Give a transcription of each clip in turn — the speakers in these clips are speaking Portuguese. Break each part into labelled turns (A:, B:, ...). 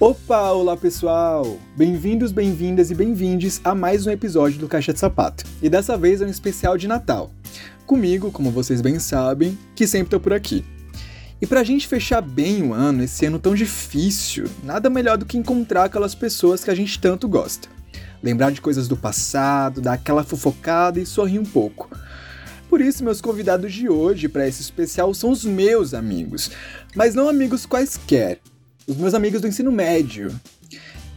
A: Opa, olá pessoal! Bem-vindos, bem-vindas e bem-vindes a mais um episódio do Caixa de Sapato. E dessa vez é um especial de Natal. Comigo, como vocês bem sabem, que sempre tô por aqui. E pra gente fechar bem o ano, esse ano tão difícil, nada melhor do que encontrar aquelas pessoas que a gente tanto gosta. Lembrar de coisas do passado, dar aquela fofocada e sorrir um pouco. Por isso, meus convidados de hoje para esse especial são os meus amigos, mas não amigos quaisquer, os meus amigos do ensino médio.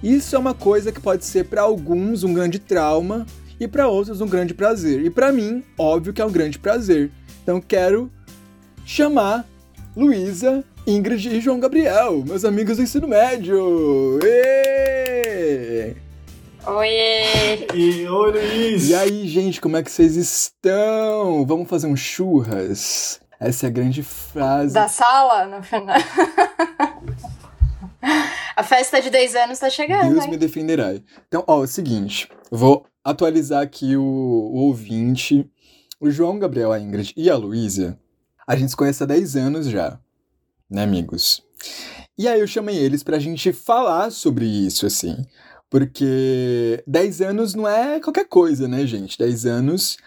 A: Isso é uma coisa que pode ser para alguns um grande trauma e para outros um grande prazer. E para mim, óbvio que é um grande prazer. Então quero chamar Luísa, Ingrid e João Gabriel, meus amigos do ensino médio. Êêêê!
B: Oiê!
C: E oi, Luiz!
A: E aí, gente, como é que vocês estão? Vamos fazer um churras? Essa é a grande frase.
B: Da sala, no final. A festa de 10 anos tá chegando,
A: Deus
B: hein?
A: me defenderá. Então, ó, é o seguinte, vou atualizar aqui o, o ouvinte. O João Gabriel, a Ingrid e a Luísa, a gente se conhece há 10 anos já, né, amigos? E aí eu chamei eles pra gente falar sobre isso, assim. Porque 10 anos não é qualquer coisa, né, gente? 10 anos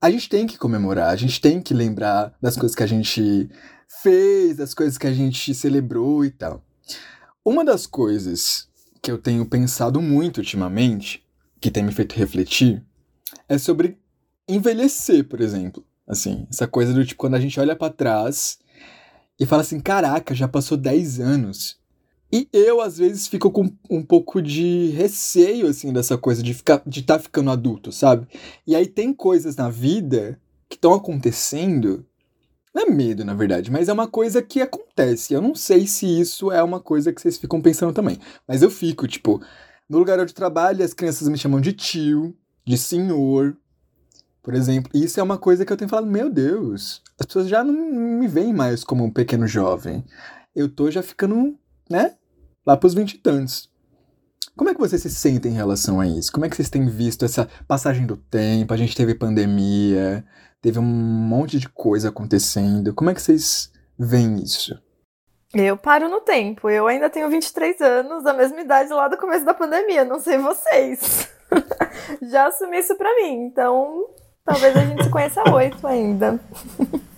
A: a gente tem que comemorar, a gente tem que lembrar das coisas que a gente fez, das coisas que a gente celebrou e tal. Uma das coisas que eu tenho pensado muito ultimamente, que tem me feito refletir, é sobre envelhecer, por exemplo. Assim, essa coisa do tipo, quando a gente olha pra trás e fala assim: caraca, já passou 10 anos. E eu, às vezes, fico com um pouco de receio, assim, dessa coisa de estar de tá ficando adulto, sabe? E aí tem coisas na vida que estão acontecendo. Não é medo, na verdade, mas é uma coisa que acontece. Eu não sei se isso é uma coisa que vocês ficam pensando também. Mas eu fico, tipo, no lugar onde eu trabalho, as crianças me chamam de tio, de senhor, por exemplo. E isso é uma coisa que eu tenho falado, meu Deus, as pessoas já não me veem mais como um pequeno jovem. Eu tô já ficando, né? Lá pros vinte e tantos. Como é que vocês se sentem em relação a isso? Como é que vocês têm visto essa passagem do tempo? A gente teve pandemia, teve um monte de coisa acontecendo. Como é que vocês veem isso?
D: Eu paro no tempo. Eu ainda tenho 23 anos, a mesma idade lá do começo da pandemia. Não sei vocês. Já assumi isso pra mim. Então, talvez a gente se conheça oito ainda.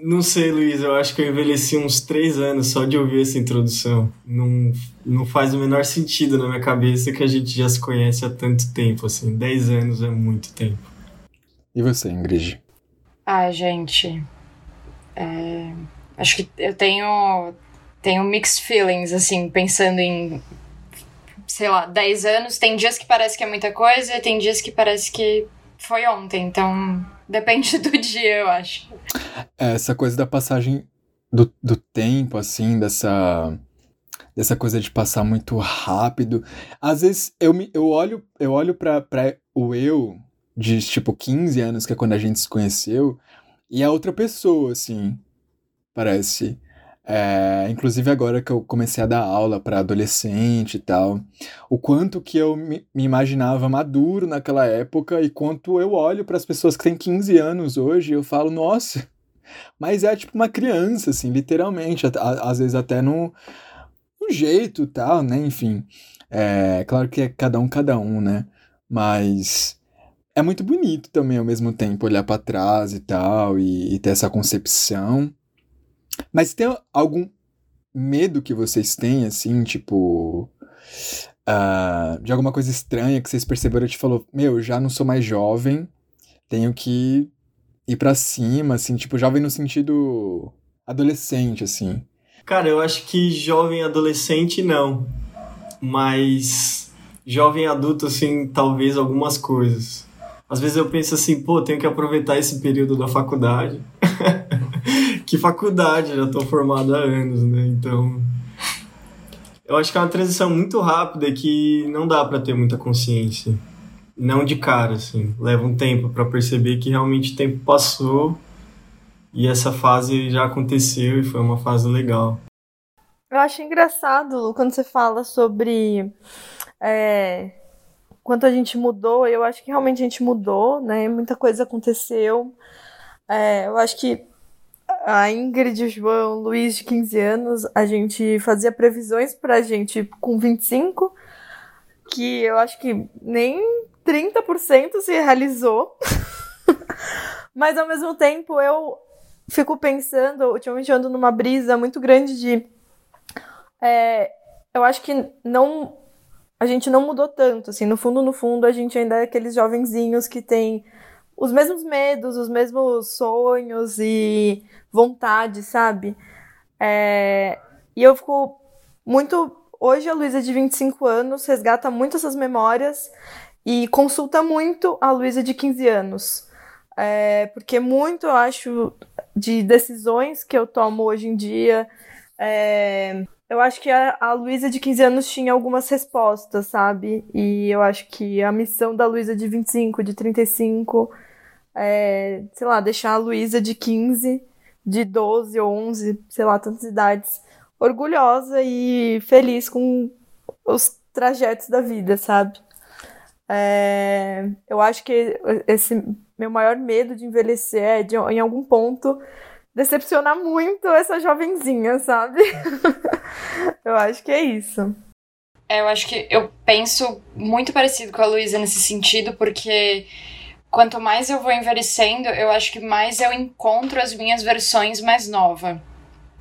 C: Não sei, Luiz, eu acho que eu envelheci uns três anos só de ouvir essa introdução. Não, não faz o menor sentido na minha cabeça que a gente já se conhece há tanto tempo, assim. Dez anos é muito tempo.
A: E você, Ingrid?
B: Ai, gente. é, Acho que eu tenho, tenho mixed feelings, assim, pensando em, sei lá, 10 anos. Tem dias que parece que é muita coisa e tem dias que parece que foi ontem. Então, depende do dia, eu acho.
A: Essa coisa da passagem do, do tempo, assim, dessa, dessa coisa de passar muito rápido. Às vezes eu, me, eu olho, eu olho pra o eu de tipo 15 anos, que é quando a gente se conheceu, e é outra pessoa, assim, parece. É, inclusive agora que eu comecei a dar aula para adolescente e tal, o quanto que eu me, imaginava maduro naquela época e quanto eu olho para as pessoas que têm 15 anos hoje eu falo, nossa, mas é tipo uma criança, assim, literalmente, a- a- às vezes até no, no jeito tal, né, enfim, é claro que é cada um, cada um, né, mas é muito bonito também ao mesmo tempo olhar para trás e tal e, e ter essa concepção. Mas tem algum medo que vocês têm, assim, tipo. ah, de alguma coisa estranha que vocês perceberam e te falou, meu, já não sou mais jovem, tenho que ir pra cima, assim, tipo, jovem no sentido adolescente, assim.
C: Cara, eu acho que jovem adolescente não. Mas jovem adulto, assim, talvez algumas coisas. Às vezes eu penso assim, pô, tenho que aproveitar esse período da faculdade. que faculdade, já tô formado há anos, né? Então. Eu acho que é uma transição muito rápida que não dá pra ter muita consciência. Não de cara, assim. Leva um tempo pra perceber que realmente o tempo passou e essa fase já aconteceu e foi uma fase legal.
D: Eu acho engraçado quando você fala sobre é, quanto a gente mudou. Eu acho que realmente a gente mudou, né? Muita coisa aconteceu. É, eu acho que a Ingrid, o João, o Luiz de 15 anos, a gente fazia previsões pra gente com 25, que eu acho que nem 30% se realizou. Mas ao mesmo tempo eu fico pensando, ultimamente ando numa brisa muito grande de. É, eu acho que não. A gente não mudou tanto, assim, no fundo, no fundo, a gente ainda é aqueles jovenzinhos que tem os mesmos medos, os mesmos sonhos e vontades, sabe? É, e eu fico muito. Hoje a Luísa, de 25 anos, resgata muito essas memórias e consulta muito a Luísa de 15 anos. É, porque muito, eu acho, de decisões que eu tomo hoje em dia. É, eu acho que a, a Luísa de 15 anos tinha algumas respostas, sabe? E eu acho que a missão da Luísa de 25, de 35, é, sei lá, deixar a Luísa de 15, de 12 ou 11, sei lá, tantas idades, orgulhosa e feliz com os trajetos da vida, sabe? É, eu acho que esse meu maior medo de envelhecer é de, em algum ponto decepcionar muito essa jovenzinha, sabe? eu acho que é isso.
B: É, eu acho que eu penso muito parecido com a Luísa nesse sentido, porque quanto mais eu vou envelhecendo, eu acho que mais eu encontro as minhas versões mais novas.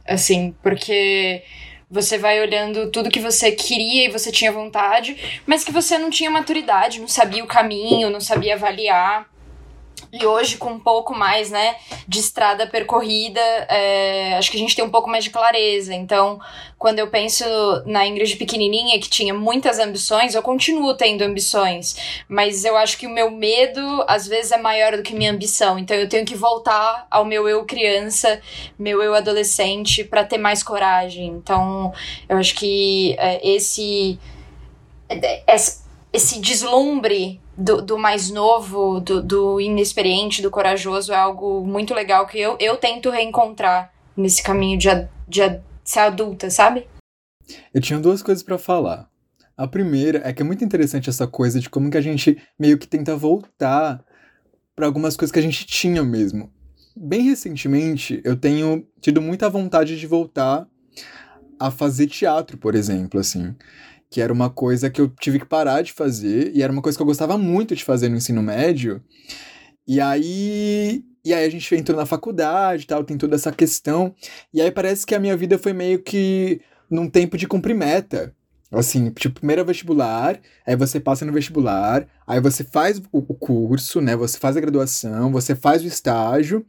B: Assim, porque você vai olhando tudo que você queria e você tinha vontade, mas que você não tinha maturidade, não sabia o caminho, não sabia avaliar. E hoje, com um pouco mais, né, de estrada percorrida, é, acho que a gente tem um pouco mais de clareza. Então, quando eu penso na Ingrid pequenininha, que tinha muitas ambições, eu continuo tendo ambições. Mas eu acho que o meu medo, às vezes, é maior do que minha ambição. Então, eu tenho que voltar ao meu eu criança, meu eu adolescente, para ter mais coragem. Então, eu acho que é, esse, é, esse deslumbre do, do mais novo, do, do, inexperiente, do corajoso, é algo muito legal que eu, eu tento reencontrar nesse caminho de, de ser adulta, sabe?
A: Eu tinha duas coisas para falar. A primeira é que é muito interessante essa coisa de como que a gente meio que tenta voltar para algumas coisas que a gente tinha mesmo. Bem recentemente, eu tenho tido muita vontade de voltar a fazer teatro, por exemplo, assim que era uma coisa que eu tive que parar de fazer, e era uma coisa que eu gostava muito de fazer no ensino médio. E aí, e aí a gente entrou na faculdade tal, tem toda essa questão. E aí parece que a minha vida foi meio que num tempo de cumprir meta. Assim, tipo, primeiro é vestibular, aí você passa no vestibular, aí você faz o curso, né? Você faz a graduação, você faz o estágio.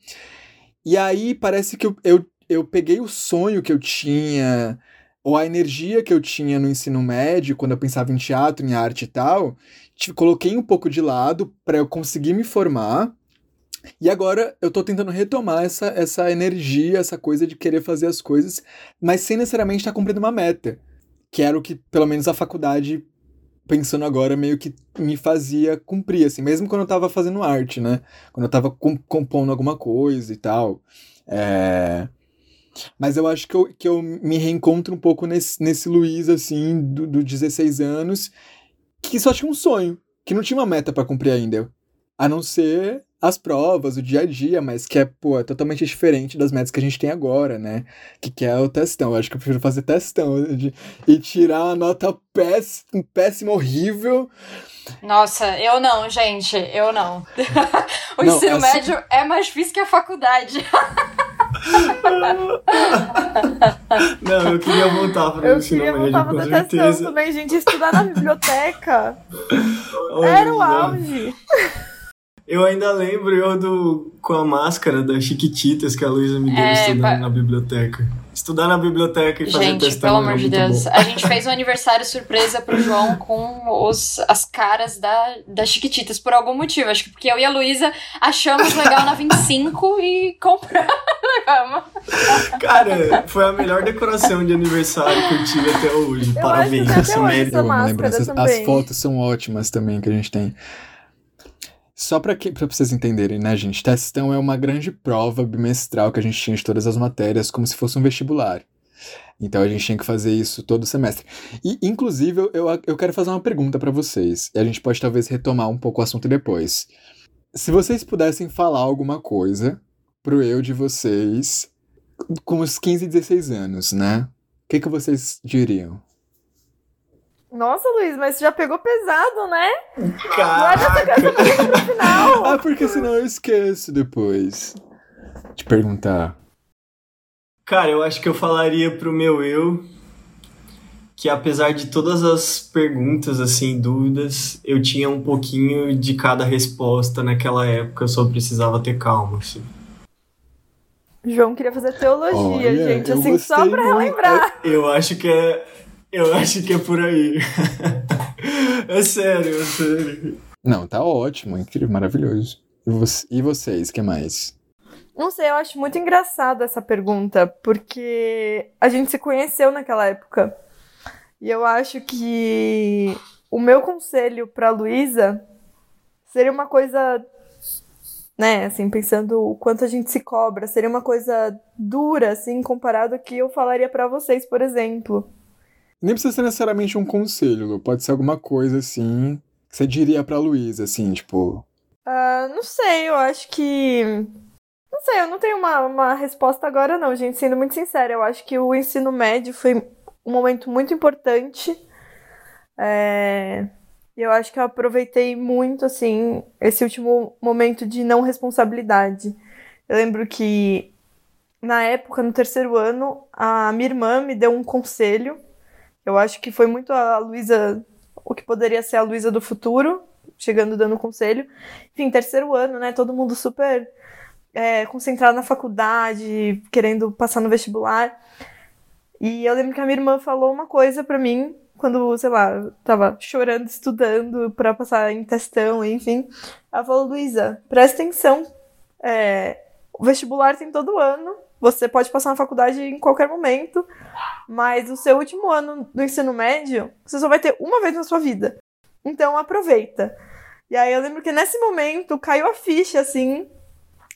A: E aí parece que eu, eu, eu peguei o sonho que eu tinha ou a energia que eu tinha no ensino médio, quando eu pensava em teatro, em arte e tal, coloquei um pouco de lado para eu conseguir me formar. E agora eu tô tentando retomar essa, essa energia, essa coisa de querer fazer as coisas, mas sem necessariamente estar tá cumprindo uma meta. Que era o que, pelo menos, a faculdade, pensando agora, meio que me fazia cumprir, assim, mesmo quando eu tava fazendo arte, né? Quando eu tava compondo alguma coisa e tal. É... Mas eu acho que eu, que eu me reencontro um pouco nesse, nesse Luiz, assim, do, do 16 anos, que só tinha um sonho, que não tinha uma meta para cumprir ainda. A não ser as provas, o dia a dia, mas que é, pô, é totalmente diferente das metas que a gente tem agora, né? Que, que é o testão. Eu acho que eu prefiro fazer testão de, e tirar uma nota péssima, péssima horrível.
B: Nossa, eu não, gente, eu não. o não, ensino assim... médio é mais difícil que a faculdade.
C: Não, eu queria voltar para ensino médio,
D: voltar com certeza. também, gente. Estudar na biblioteca era o auge.
C: Eu ainda lembro eu do, com a máscara das Chiquititas que a Luísa me deu é, estudando pra... na biblioteca. Estudar na biblioteca e fazer
B: gente,
C: testão
B: pelo amor de Deus. Bom. A gente fez um aniversário surpresa pro João com os, as caras da, das Chiquititas por algum motivo. Acho que porque eu e a Luísa achamos legal na 25 e compramos.
C: Cara, foi a melhor decoração de aniversário que eu tive até hoje. Eu Parabéns, esse mérito.
A: As fotos são ótimas também que a gente tem. Só para vocês entenderem, né, gente? Testão é uma grande prova bimestral que a gente tinha de todas as matérias, como se fosse um vestibular. Então a gente tinha que fazer isso todo semestre. E, inclusive, eu, eu quero fazer uma pergunta para vocês. E a gente pode talvez retomar um pouco o assunto depois. Se vocês pudessem falar alguma coisa pro eu de vocês com os 15, 16 anos, né? O que, que vocês diriam?
D: Nossa, Luiz, mas você já pegou pesado, né?
C: Caraca!
D: No final.
A: Ah, porque senão eu esqueço depois de perguntar.
C: Cara, eu acho que eu falaria pro meu eu que apesar de todas as perguntas, assim, dúvidas, eu tinha um pouquinho de cada resposta naquela época, eu só precisava ter calma, assim.
D: João queria fazer teologia,
A: Olha,
D: gente,
A: eu
D: assim, só pra
A: muito.
D: relembrar.
C: Eu acho que é. Eu acho que é por aí. é sério, é sério.
A: Não, tá ótimo, incrível, maravilhoso. E, vo- e vocês, que mais?
D: Não sei, eu acho muito engraçada essa pergunta, porque a gente se conheceu naquela época. E eu acho que o meu conselho pra Luísa seria uma coisa, né, assim, pensando o quanto a gente se cobra, seria uma coisa dura, assim, comparado ao que eu falaria pra vocês, por exemplo.
A: Nem precisa ser necessariamente um conselho, Lu. Pode ser alguma coisa assim que você diria pra Luísa, assim, tipo.
D: Ah, não sei, eu acho que. Não sei, eu não tenho uma, uma resposta agora, não, gente. Sendo muito sincera, eu acho que o ensino médio foi um momento muito importante. É, Eu acho que eu aproveitei muito, assim, esse último momento de não responsabilidade. Eu lembro que, na época, no terceiro ano, a minha irmã me deu um conselho. Eu acho que foi muito a Luísa, o que poderia ser a Luísa do futuro, chegando dando conselho. Enfim, terceiro ano, né? Todo mundo super é, concentrado na faculdade, querendo passar no vestibular. E eu lembro que a minha irmã falou uma coisa pra mim quando, sei lá, tava chorando, estudando pra passar em testão, enfim. Ela falou, Luísa, presta atenção. É, o vestibular tem todo ano. Você pode passar na faculdade em qualquer momento, mas o seu último ano do ensino médio, você só vai ter uma vez na sua vida. Então aproveita. E aí eu lembro que nesse momento caiu a ficha, assim.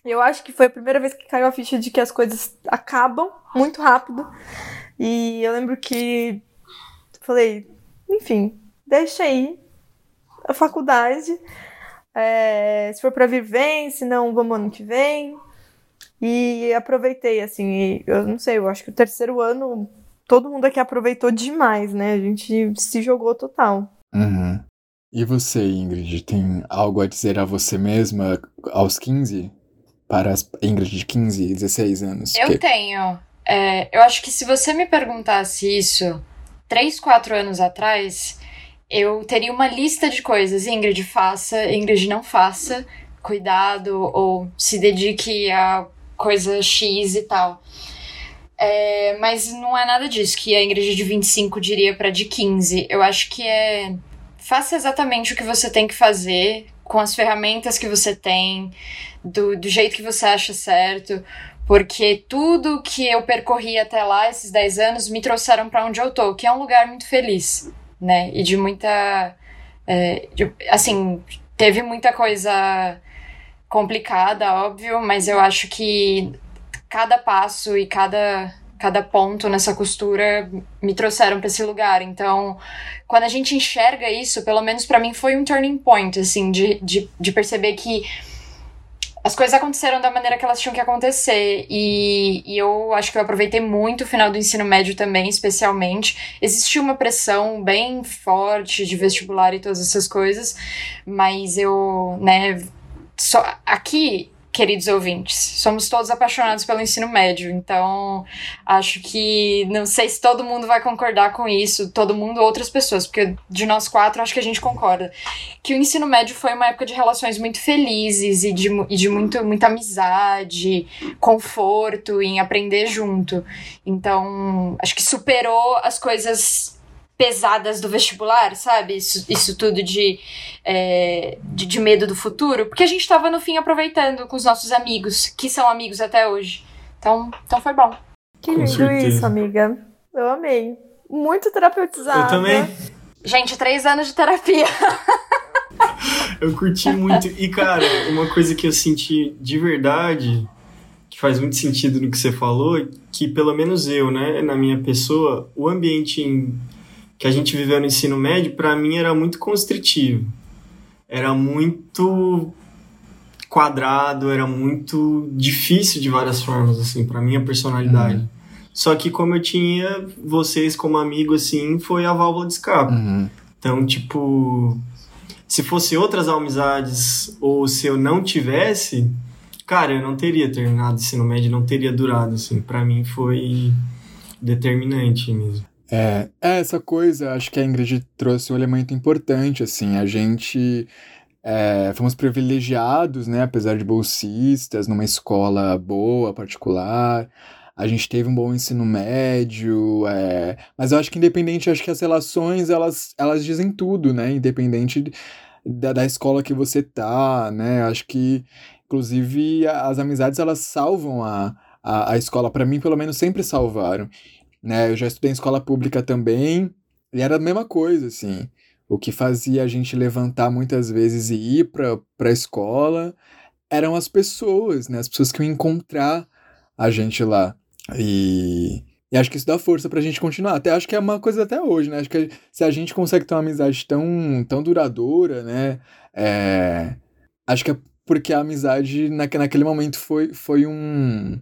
D: Eu acho que foi a primeira vez que caiu a ficha de que as coisas acabam muito rápido. E eu lembro que falei, enfim, deixa aí a faculdade. É, se for pra vir, vem, se não, vamos ano que vem. E aproveitei, assim, e eu não sei, eu acho que o terceiro ano todo mundo aqui aproveitou demais, né? A gente se jogou total.
A: Uhum. E você, Ingrid, tem algo a dizer a você mesma aos 15? Para as Ingrid de 15, 16 anos?
B: Eu
A: Que-
B: tenho. É, eu acho que se você me perguntasse isso três, quatro anos atrás, eu teria uma lista de coisas. Ingrid, faça, Ingrid, não faça. Cuidado, ou se dedique a coisa X e tal. É, mas não é nada disso que a Ingrid de 25 diria pra de 15. Eu acho que é. Faça exatamente o que você tem que fazer, com as ferramentas que você tem, do, do jeito que você acha certo. Porque tudo que eu percorri até lá, esses 10 anos, me trouxeram pra onde eu tô, que é um lugar muito feliz, né? E de muita. é, de- assim, teve muita coisa complicada, óbvio, mas eu acho que cada passo e cada, cada ponto nessa costura me trouxeram pra esse lugar. Então, quando a gente enxerga isso, pelo menos pra mim foi um turning point, assim, de, de, de perceber que as coisas aconteceram da maneira que elas tinham que acontecer. E, e eu acho que eu aproveitei muito o final do ensino médio também, especialmente. Existia uma pressão bem forte de vestibular e todas essas coisas, mas eu, né, só aqui. Queridos ouvintes, somos todos apaixonados pelo ensino médio, então acho que não sei se todo mundo vai concordar com isso, todo mundo, outras pessoas, porque de nós quatro acho que a gente concorda que o ensino médio foi uma época de relações muito felizes e de, e de muito, muita amizade, conforto em aprender junto. Então, acho que superou as coisas pesadas do vestibular, sabe? Isso, isso tudo de, é, de, de medo do futuro, porque a gente tava no fim aproveitando com os nossos amigos, que são amigos até hoje. Então, então foi bom.
D: Que
C: Com
D: lindo
C: certeza.
D: isso, amiga. Eu amei. Muito terapeutizada.
C: Eu também.
B: Gente, três anos de terapia.
C: Eu curti muito. E, cara, uma coisa que eu senti de verdade, que faz muito sentido no que você falou, que pelo menos eu, né, na minha pessoa, o ambiente em- que a gente viveu no ensino médio, pra mim era muito constritivo. Era muito quadrado, era muito difícil de várias formas, assim, pra minha personalidade.
A: Uhum.
C: Só que como eu tinha vocês como amigo, assim, foi a válvula de escape.
A: Uhum.
C: Então, tipo, se fosse outras amizades ou se eu não tivesse, cara, eu não teria terminado o ensino médio, não teria durado, assim. Pra mim foi determinante mesmo.
A: É, é, essa coisa, acho que a Ingrid trouxe um elemento importante, assim, a gente é, fomos privilegiados, né, apesar de bolsistas, numa escola boa, particular, a gente teve um bom ensino médio, é, mas eu acho que independente, acho que as relações, elas, elas dizem tudo, né, independente da, da escola que você tá, né, acho que, inclusive, as amizades, elas salvam a, a, a escola, para mim, pelo menos, sempre salvaram, né? Eu já estudei em escola pública também, e era a mesma coisa, assim. O que fazia a gente levantar muitas vezes e ir para a escola eram as pessoas, né? As pessoas que iam encontrar a gente lá. E, e acho que isso dá força pra gente continuar. Até acho que é uma coisa até hoje, né? Acho que se a gente consegue ter uma amizade tão, tão duradoura, né? É, acho que é porque a amizade naque, naquele momento foi, foi um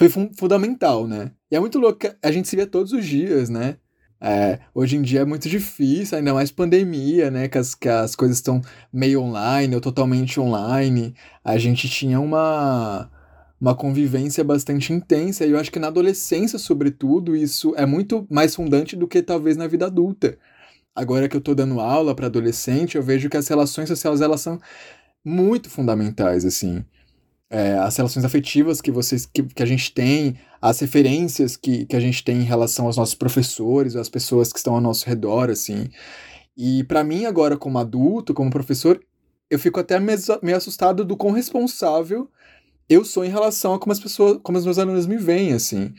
A: foi fun fundamental, né? E é muito louco a gente se vê todos os dias, né? É, hoje em dia é muito difícil, ainda mais pandemia, né? Que as, que as coisas estão meio online ou totalmente online. A gente tinha uma, uma convivência bastante intensa. E eu acho que na adolescência, sobretudo, isso é muito mais fundante do que talvez na vida adulta. Agora que eu tô dando aula para adolescente, eu vejo que as relações sociais elas são muito fundamentais, assim é, as relações afetivas que vocês que, que a gente tem, as referências que, que a gente tem em relação aos nossos professores, às pessoas que estão ao nosso redor, assim. E para mim, agora, como adulto, como professor, eu fico até meio assustado do quão responsável eu sou em relação a como as pessoas, como os meus alunos me veem, assim.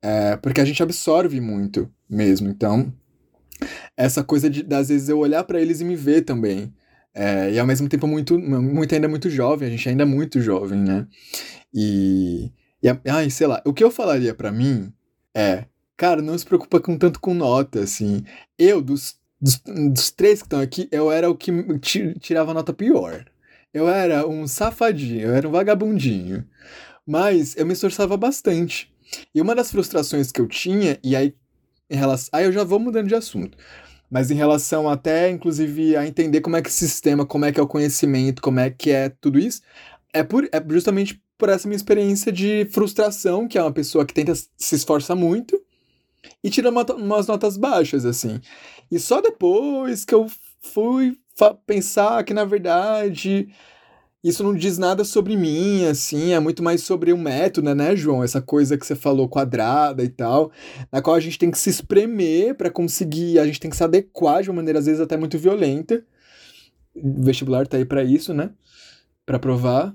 A: É, porque a gente absorve muito mesmo. Então, essa coisa de, às vezes, eu olhar para eles e me ver também. É, e ao mesmo tempo muito, muito ainda muito jovem, a gente ainda é muito jovem, né? E, e ai, sei lá, o que eu falaria para mim é, cara, não se preocupa com tanto com nota, assim. Eu, dos, dos, dos três que estão aqui, eu era o que tirava nota pior. Eu era um safadinho, eu era um vagabundinho. Mas eu me esforçava bastante. E uma das frustrações que eu tinha, e aí em relação. Aí eu já vou mudando de assunto mas em relação até, inclusive, a entender como é que esse sistema, como é que é o conhecimento, como é que é tudo isso, é, por, é justamente por essa minha experiência de frustração, que é uma pessoa que tenta se esforça muito e tira uma, umas notas baixas, assim. E só depois que eu fui pensar que, na verdade, isso não diz nada sobre mim, assim, é muito mais sobre o método, né, João? Essa coisa que você falou quadrada e tal, na qual a gente tem que se espremer para conseguir, a gente tem que se adequar de uma maneira às vezes até muito violenta. O vestibular tá aí para isso, né? Para provar.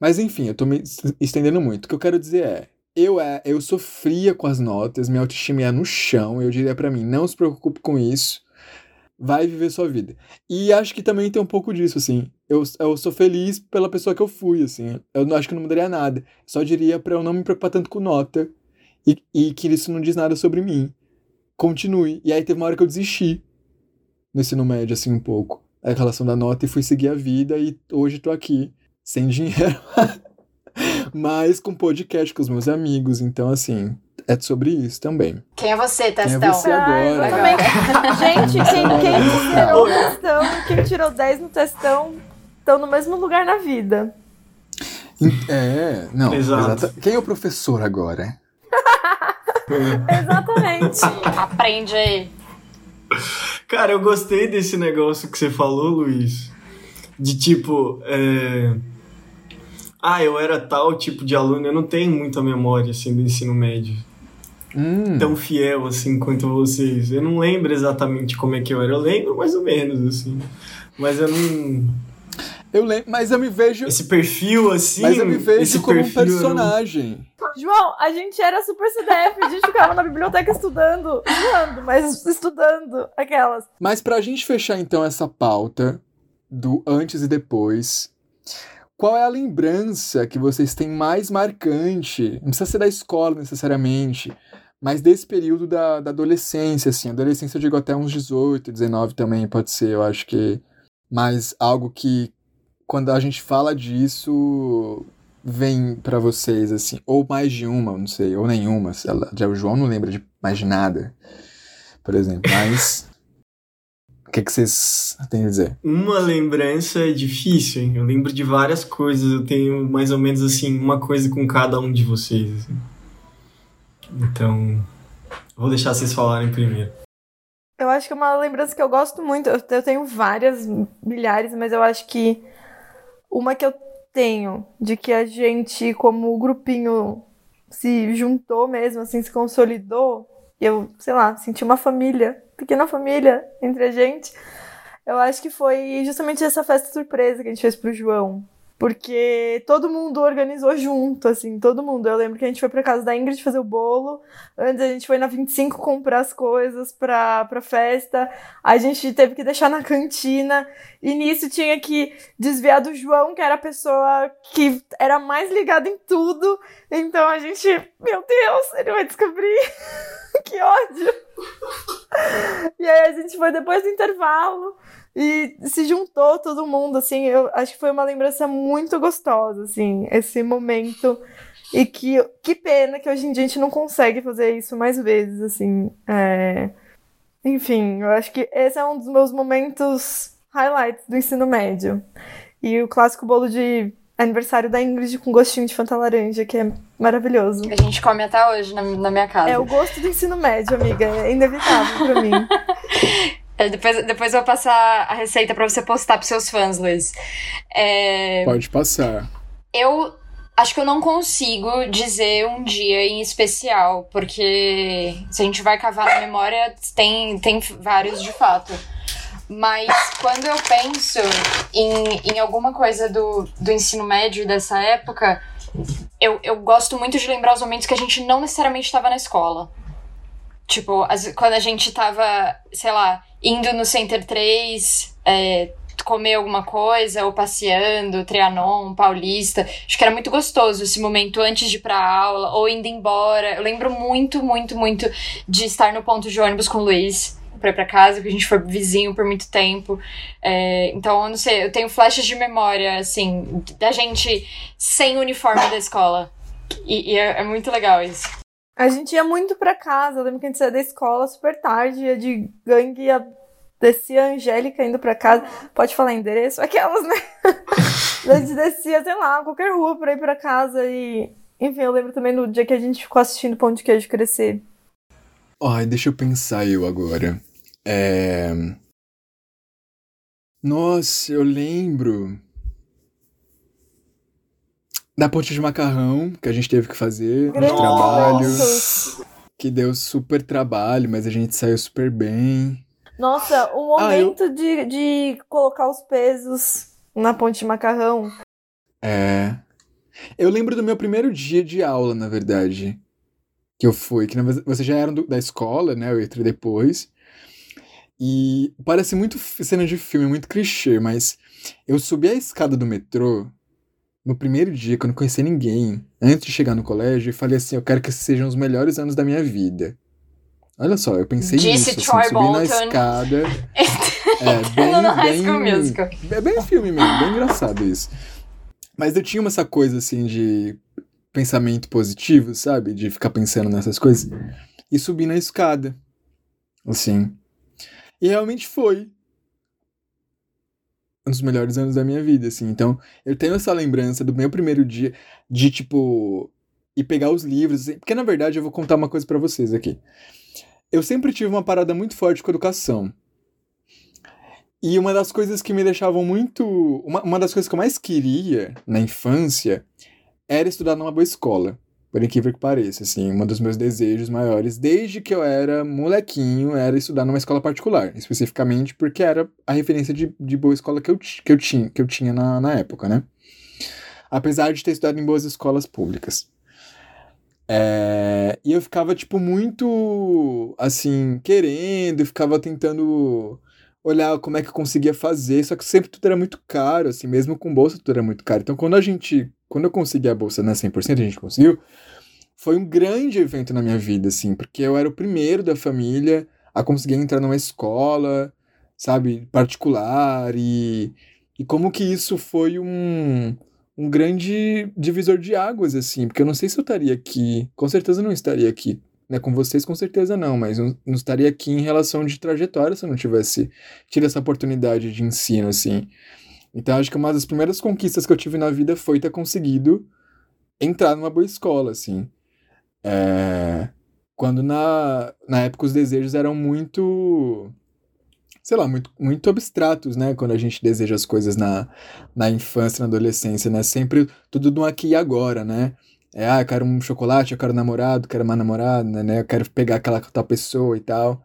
A: Mas enfim, eu tô me estendendo muito. O que eu quero dizer é, eu é, eu sofria com as notas, minha autoestima ia no chão, eu diria para mim, não se preocupe com isso vai viver sua vida. E acho que também tem um pouco disso, assim. Eu, eu sou feliz pela pessoa que eu fui, assim. Eu não acho que não mudaria nada. Só diria para eu não me preocupar tanto com nota e, e que isso não diz nada sobre mim. Continue. E aí teve uma hora que eu desisti no ensino médio, assim, um pouco. A relação da nota e fui seguir a vida e hoje tô aqui, sem dinheiro. mas com podcast com os meus amigos. Então, assim, é sobre isso também.
B: Quem é você, Testão?
A: Quem é você agora?
D: Gente, quem, quem tirou o testão, quem tirou 10 no testão, estão no mesmo lugar na vida.
A: É, não. Exato. Quem é o professor agora?
D: Exatamente.
B: Aprende aí.
C: Cara, eu gostei desse negócio que você falou, Luiz. De tipo, é... ah, eu era tal tipo de aluno, eu não tenho muita memória assim do ensino médio
A: hum.
C: tão fiel assim quanto vocês. Eu não lembro exatamente como é que eu era. Eu lembro mais ou menos, assim. Mas eu não.
A: Eu lembro, mas eu me vejo.
C: Esse perfil, assim.
A: Mas eu me vejo como um personagem.
D: João, a gente era super CDF, a gente ficava na biblioteca estudando, estudando, mas estudando aquelas.
A: Mas pra gente fechar então essa pauta do antes e depois, qual é a lembrança que vocês têm mais marcante? Não precisa ser da escola necessariamente, mas desse período da, da adolescência, assim. Adolescência eu digo até uns 18, 19 também pode ser, eu acho que. Mas algo que quando a gente fala disso, vem pra vocês, assim, ou mais de uma, não sei, ou nenhuma. Já o João não lembra de mais de nada, por exemplo, mas. O que, que vocês têm a dizer?
C: Uma lembrança é difícil, hein? Eu lembro de várias coisas, eu tenho mais ou menos assim, uma coisa com cada um de vocês. Assim. Então, vou deixar vocês falarem primeiro.
D: Eu acho que é uma lembrança que eu gosto muito. Eu eu tenho várias, milhares, mas eu acho que uma que eu tenho de que a gente, como grupinho, se juntou mesmo, assim, se consolidou. E eu, sei lá, senti uma família, pequena família entre a gente. Eu acho que foi justamente essa festa surpresa que a gente fez pro João. Porque todo mundo organizou junto, assim, todo mundo. Eu lembro que a gente foi pra casa da Ingrid fazer o bolo. Antes a gente foi na 25 comprar as coisas pra, pra festa. A gente teve que deixar na cantina. E nisso tinha que desviar do João, que era a pessoa que era mais ligada em tudo. Então a gente, meu Deus, ele vai descobrir. que ódio. E aí a gente foi depois do intervalo e se juntou todo mundo, assim, eu acho que foi uma lembrança muito gostosa, assim, esse momento. E que, que pena que hoje em dia a gente não consegue fazer isso mais vezes, assim. é. Enfim, eu acho que esse é um dos meus momentos highlights do ensino médio. E o clássico bolo de aniversário da Ingrid com gostinho de Fanta Laranja, que é maravilhoso.
B: A gente come até hoje na, na minha casa.
D: É o gosto do ensino médio, amiga. É inevitável pra mim.
B: É, Depois, depois eu vou passar a receita pra você postar pros seus fãs, Luiz. É,
A: Pode passar.
B: eu acho que eu não consigo dizer um dia em especial, porque se a gente vai cavar na memória, tem, tem vários de fato. Mas quando eu penso em, em alguma coisa do, do ensino médio dessa época, eu, eu gosto muito de lembrar os momentos que a gente não necessariamente estava na escola. Tipo, as- quando a gente tava, sei lá, indo no Center 3, é, comer alguma coisa, ou passeando, Trianon, Paulista. Acho que era muito gostoso esse momento antes de ir pra aula, ou indo embora. Eu lembro muito, muito, muito de estar no ponto de ônibus com o Luiz pra ir pra casa, porque a gente foi vizinho por muito tempo. É, então, eu não sei, eu tenho flashes de memória, assim, da gente sem uniforme da escola. E, e é, é muito legal isso.
D: A gente ia muito pra casa. Eu lembro que a gente saía da escola super tarde, ia de gangue, ia descia a Angélica indo pra casa. Pode falar endereço? Aquelas, né? a gente descia, sei lá, qualquer rua pra ir pra casa. E, enfim, eu lembro também no dia que a gente ficou assistindo Pão de Queijo crescer.
A: Ai, deixa eu pensar eu agora. É... Nossa, eu lembro da ponte de macarrão que a gente teve que fazer de
D: Grandes
A: trabalho, que deu super trabalho, mas a gente saiu super bem.
D: Nossa, o
A: Ah, eu-
D: momento de, de colocar os pesos na ponte de macarrão.
A: É. Eu lembro do meu primeiro dia de aula, na verdade. Que eu fui, que vocês já eram do- da escola, né? Eu entrei depois. E parece muito cena de filme, muito clichê, mas eu subi a escada do metrô no primeiro dia, quando não conhecia ninguém, antes de chegar no colégio, e falei assim: eu quero que esses sejam os melhores anos da minha vida. Olha só, eu pensei
B: Disse
A: nisso,
B: Troy
A: assim, subi na
B: Bolton.
A: escada. É, bem, bem, é bem filme mesmo, bem engraçado isso. Mas eu tinha uma- essa coisa assim de pensamento positivo, sabe? De ficar pensando nessas coisas. E subir na escada. Assim. E realmente foi. Um dos melhores anos da minha vida, assim. Então, eu tenho essa lembrança do meu primeiro dia de, tipo, ir pegar os livros. assim, Porque, na verdade, eu vou contar uma coisa pra vocês aqui. Eu sempre tive uma parada muito forte com educação. E uma das coisas que me deixavam muito. Uma, uma das coisas que eu mais queria na infância era estudar numa boa escola. Por incrível que pareça, assim, um dos meus desejos maiores, desde que eu era molequinho, era estudar numa escola particular, especificamente porque era a referência de, de boa escola que eu, que eu tinha, que eu tinha na, na época, né? Apesar de ter estudado em boas escolas públicas. É, e eu ficava, tipo, muito, assim, querendo, ficava tentando olhar como é que eu conseguia fazer, só que sempre tudo era muito caro, assim, mesmo com bolsa tudo era muito caro. Então, quando a gente, quando eu consegui a bolsa, né, 100%, a gente conseguiu, foi um grande evento na minha vida, assim, porque eu era o primeiro da família a conseguir entrar numa escola, sabe, particular e E como que isso foi um, um grande divisor de águas, assim, porque eu não sei se eu estaria aqui, com certeza não estaria aqui, né, com vocês com certeza não, mas não, não estaria aqui em relação de trajetória se eu não tivesse tido essa oportunidade de ensino, assim. Então acho que uma das primeiras conquistas que eu tive na vida foi ter conseguido entrar numa boa escola, assim. É... Quando na, na época os desejos eram muito sei lá, muito, muito abstratos, né? Quando a gente deseja as coisas na, na infância, na adolescência, né? Sempre tudo no aqui e agora, né? É, ah, eu quero um chocolate, eu quero um namorado, quero uma namorada, né? Eu quero pegar aquela tal pessoa e tal.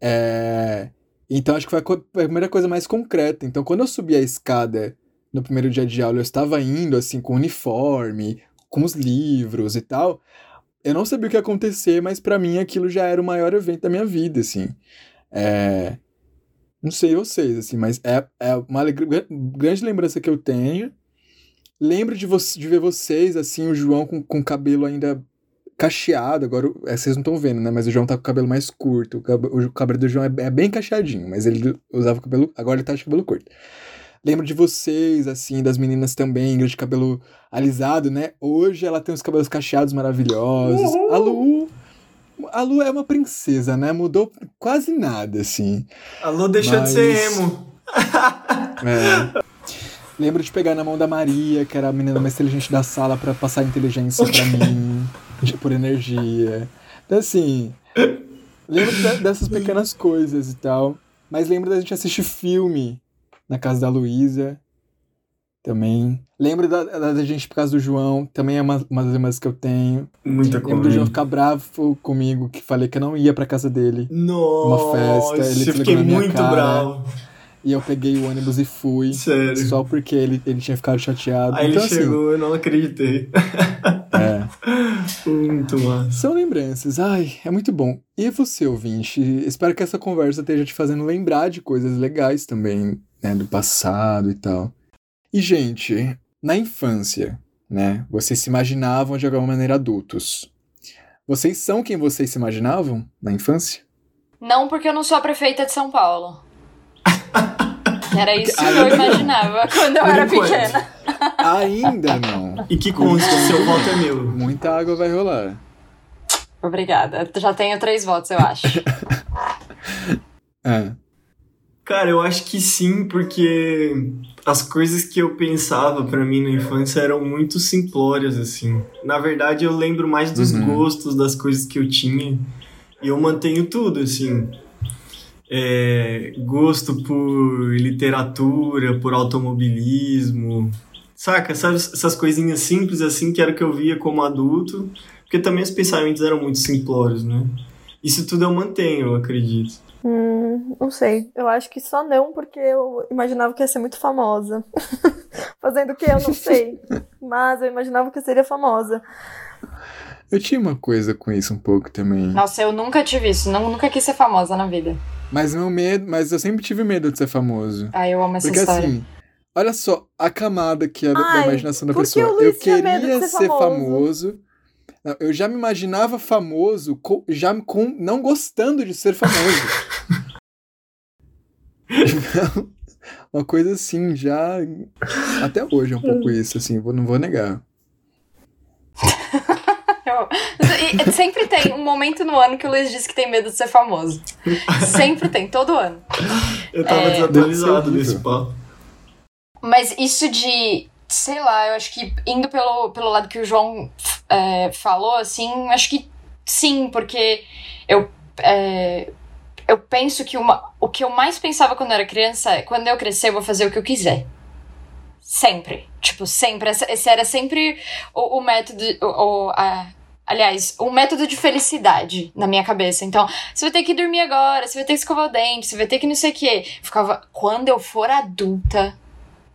A: É... Então, acho que foi a primeira coisa mais concreta. Então, quando eu subi a escada no primeiro dia de aula, eu estava indo, assim, com uniforme, com os livros e tal. Eu não sabia o que ia acontecer, mas para mim aquilo já era o maior evento da minha vida, assim. É... Não sei vocês, assim, mas é, é uma grande lembrança que eu tenho. Lembro de, você, de ver vocês, assim, o João com, com cabelo ainda cacheado. Agora, é, vocês não estão vendo, né? Mas o João tá com o cabelo mais curto. O cabelo do João é, é bem cacheadinho, mas ele usava o cabelo. Agora ele tá de cabelo curto. Lembro de vocês, assim, das meninas também, de cabelo alisado, né? Hoje ela tem os cabelos cacheados maravilhosos. Uhum. A Lu a Lu é uma princesa, né? Mudou quase nada, assim.
C: A Lu deixou Mas... de ser emo.
A: é. Lembro de pegar na mão da Maria, que era a menina mais inteligente da sala, para passar inteligência para mim, por energia. Então, assim, lembro dessas pequenas coisas e tal. Mas lembro da gente assistir filme na casa da Luísa também. Lembro da, da gente por causa do João, também é uma, uma das lembranças que eu tenho.
C: Muita coisa.
A: Lembro do João ficar bravo comigo, que falei que eu não ia pra casa dele.
C: Nossa,
A: uma festa. Ele
C: eu fiquei muito cara, bravo.
A: E eu peguei o ônibus e fui.
C: Sério.
A: Só porque ele, ele tinha ficado chateado.
C: Aí
A: então,
C: ele assim, chegou, eu não acreditei. Muito massa.
A: São lembranças. Ai, é muito bom. E você, ouvinte? Espero que essa conversa esteja te fazendo lembrar de coisas legais também, né? Do passado e tal. E, gente, na infância, né? Vocês se imaginavam de alguma maneira adultos. Vocês são quem vocês se imaginavam na infância?
B: Não, porque eu não sou a prefeita de São Paulo. Era isso que eu imaginava quando eu era pequena.
A: Ainda não.
C: E que conste, seu voto é meu.
A: Muita água vai rolar.
B: Obrigada. Já tenho três votos, eu acho.
A: é.
C: Cara, eu acho que sim, porque as coisas que eu pensava para mim na infância eram muito simplórias, assim. Na verdade, eu lembro mais dos uhum. gostos, das coisas que eu tinha. E eu mantenho tudo, assim. É, gosto por literatura, por automobilismo, saca? Sabe essas coisinhas simples assim que era o que eu via como adulto, porque também os pensamentos eram muito simplórios, né? Isso tudo eu mantenho, eu acredito.
D: Hum, não sei. Eu acho que só não, porque eu imaginava que ia ser muito famosa. Fazendo o que eu não sei. Mas eu imaginava que eu seria famosa.
A: Eu tinha uma coisa com isso um pouco também.
B: Nossa, eu nunca tive isso. Não, nunca quis ser famosa na vida.
A: Mas meu medo, mas eu sempre tive medo de ser famoso.
B: Ah, eu amo essa
A: porque,
B: história.
A: assim, olha só a camada que é
D: Ai,
A: da imaginação da pessoa. Eu queria ser, ser famoso. famoso eu já me imaginava famoso, já com, não gostando de ser famoso. uma coisa assim, já. Até hoje é um pouco isso, assim, não vou negar.
B: sempre tem um momento no ano que o Luiz diz que tem medo de ser famoso. Sempre tem, todo ano.
C: Eu tava é... desatualizado nesse papo.
B: Mas isso de sei lá, eu acho que indo pelo, pelo lado que o João é, falou, assim, acho que sim, porque eu. É, eu penso que uma, o que eu mais pensava quando eu era criança é quando eu crescer eu vou fazer o que eu quiser. Sempre. Tipo, sempre. Esse era sempre o, o método. O, a, aliás, o método de felicidade na minha cabeça. Então, você vai ter que dormir agora, você vai ter que escovar o dente, você vai ter que não sei o quê. Ficava, quando eu for adulta,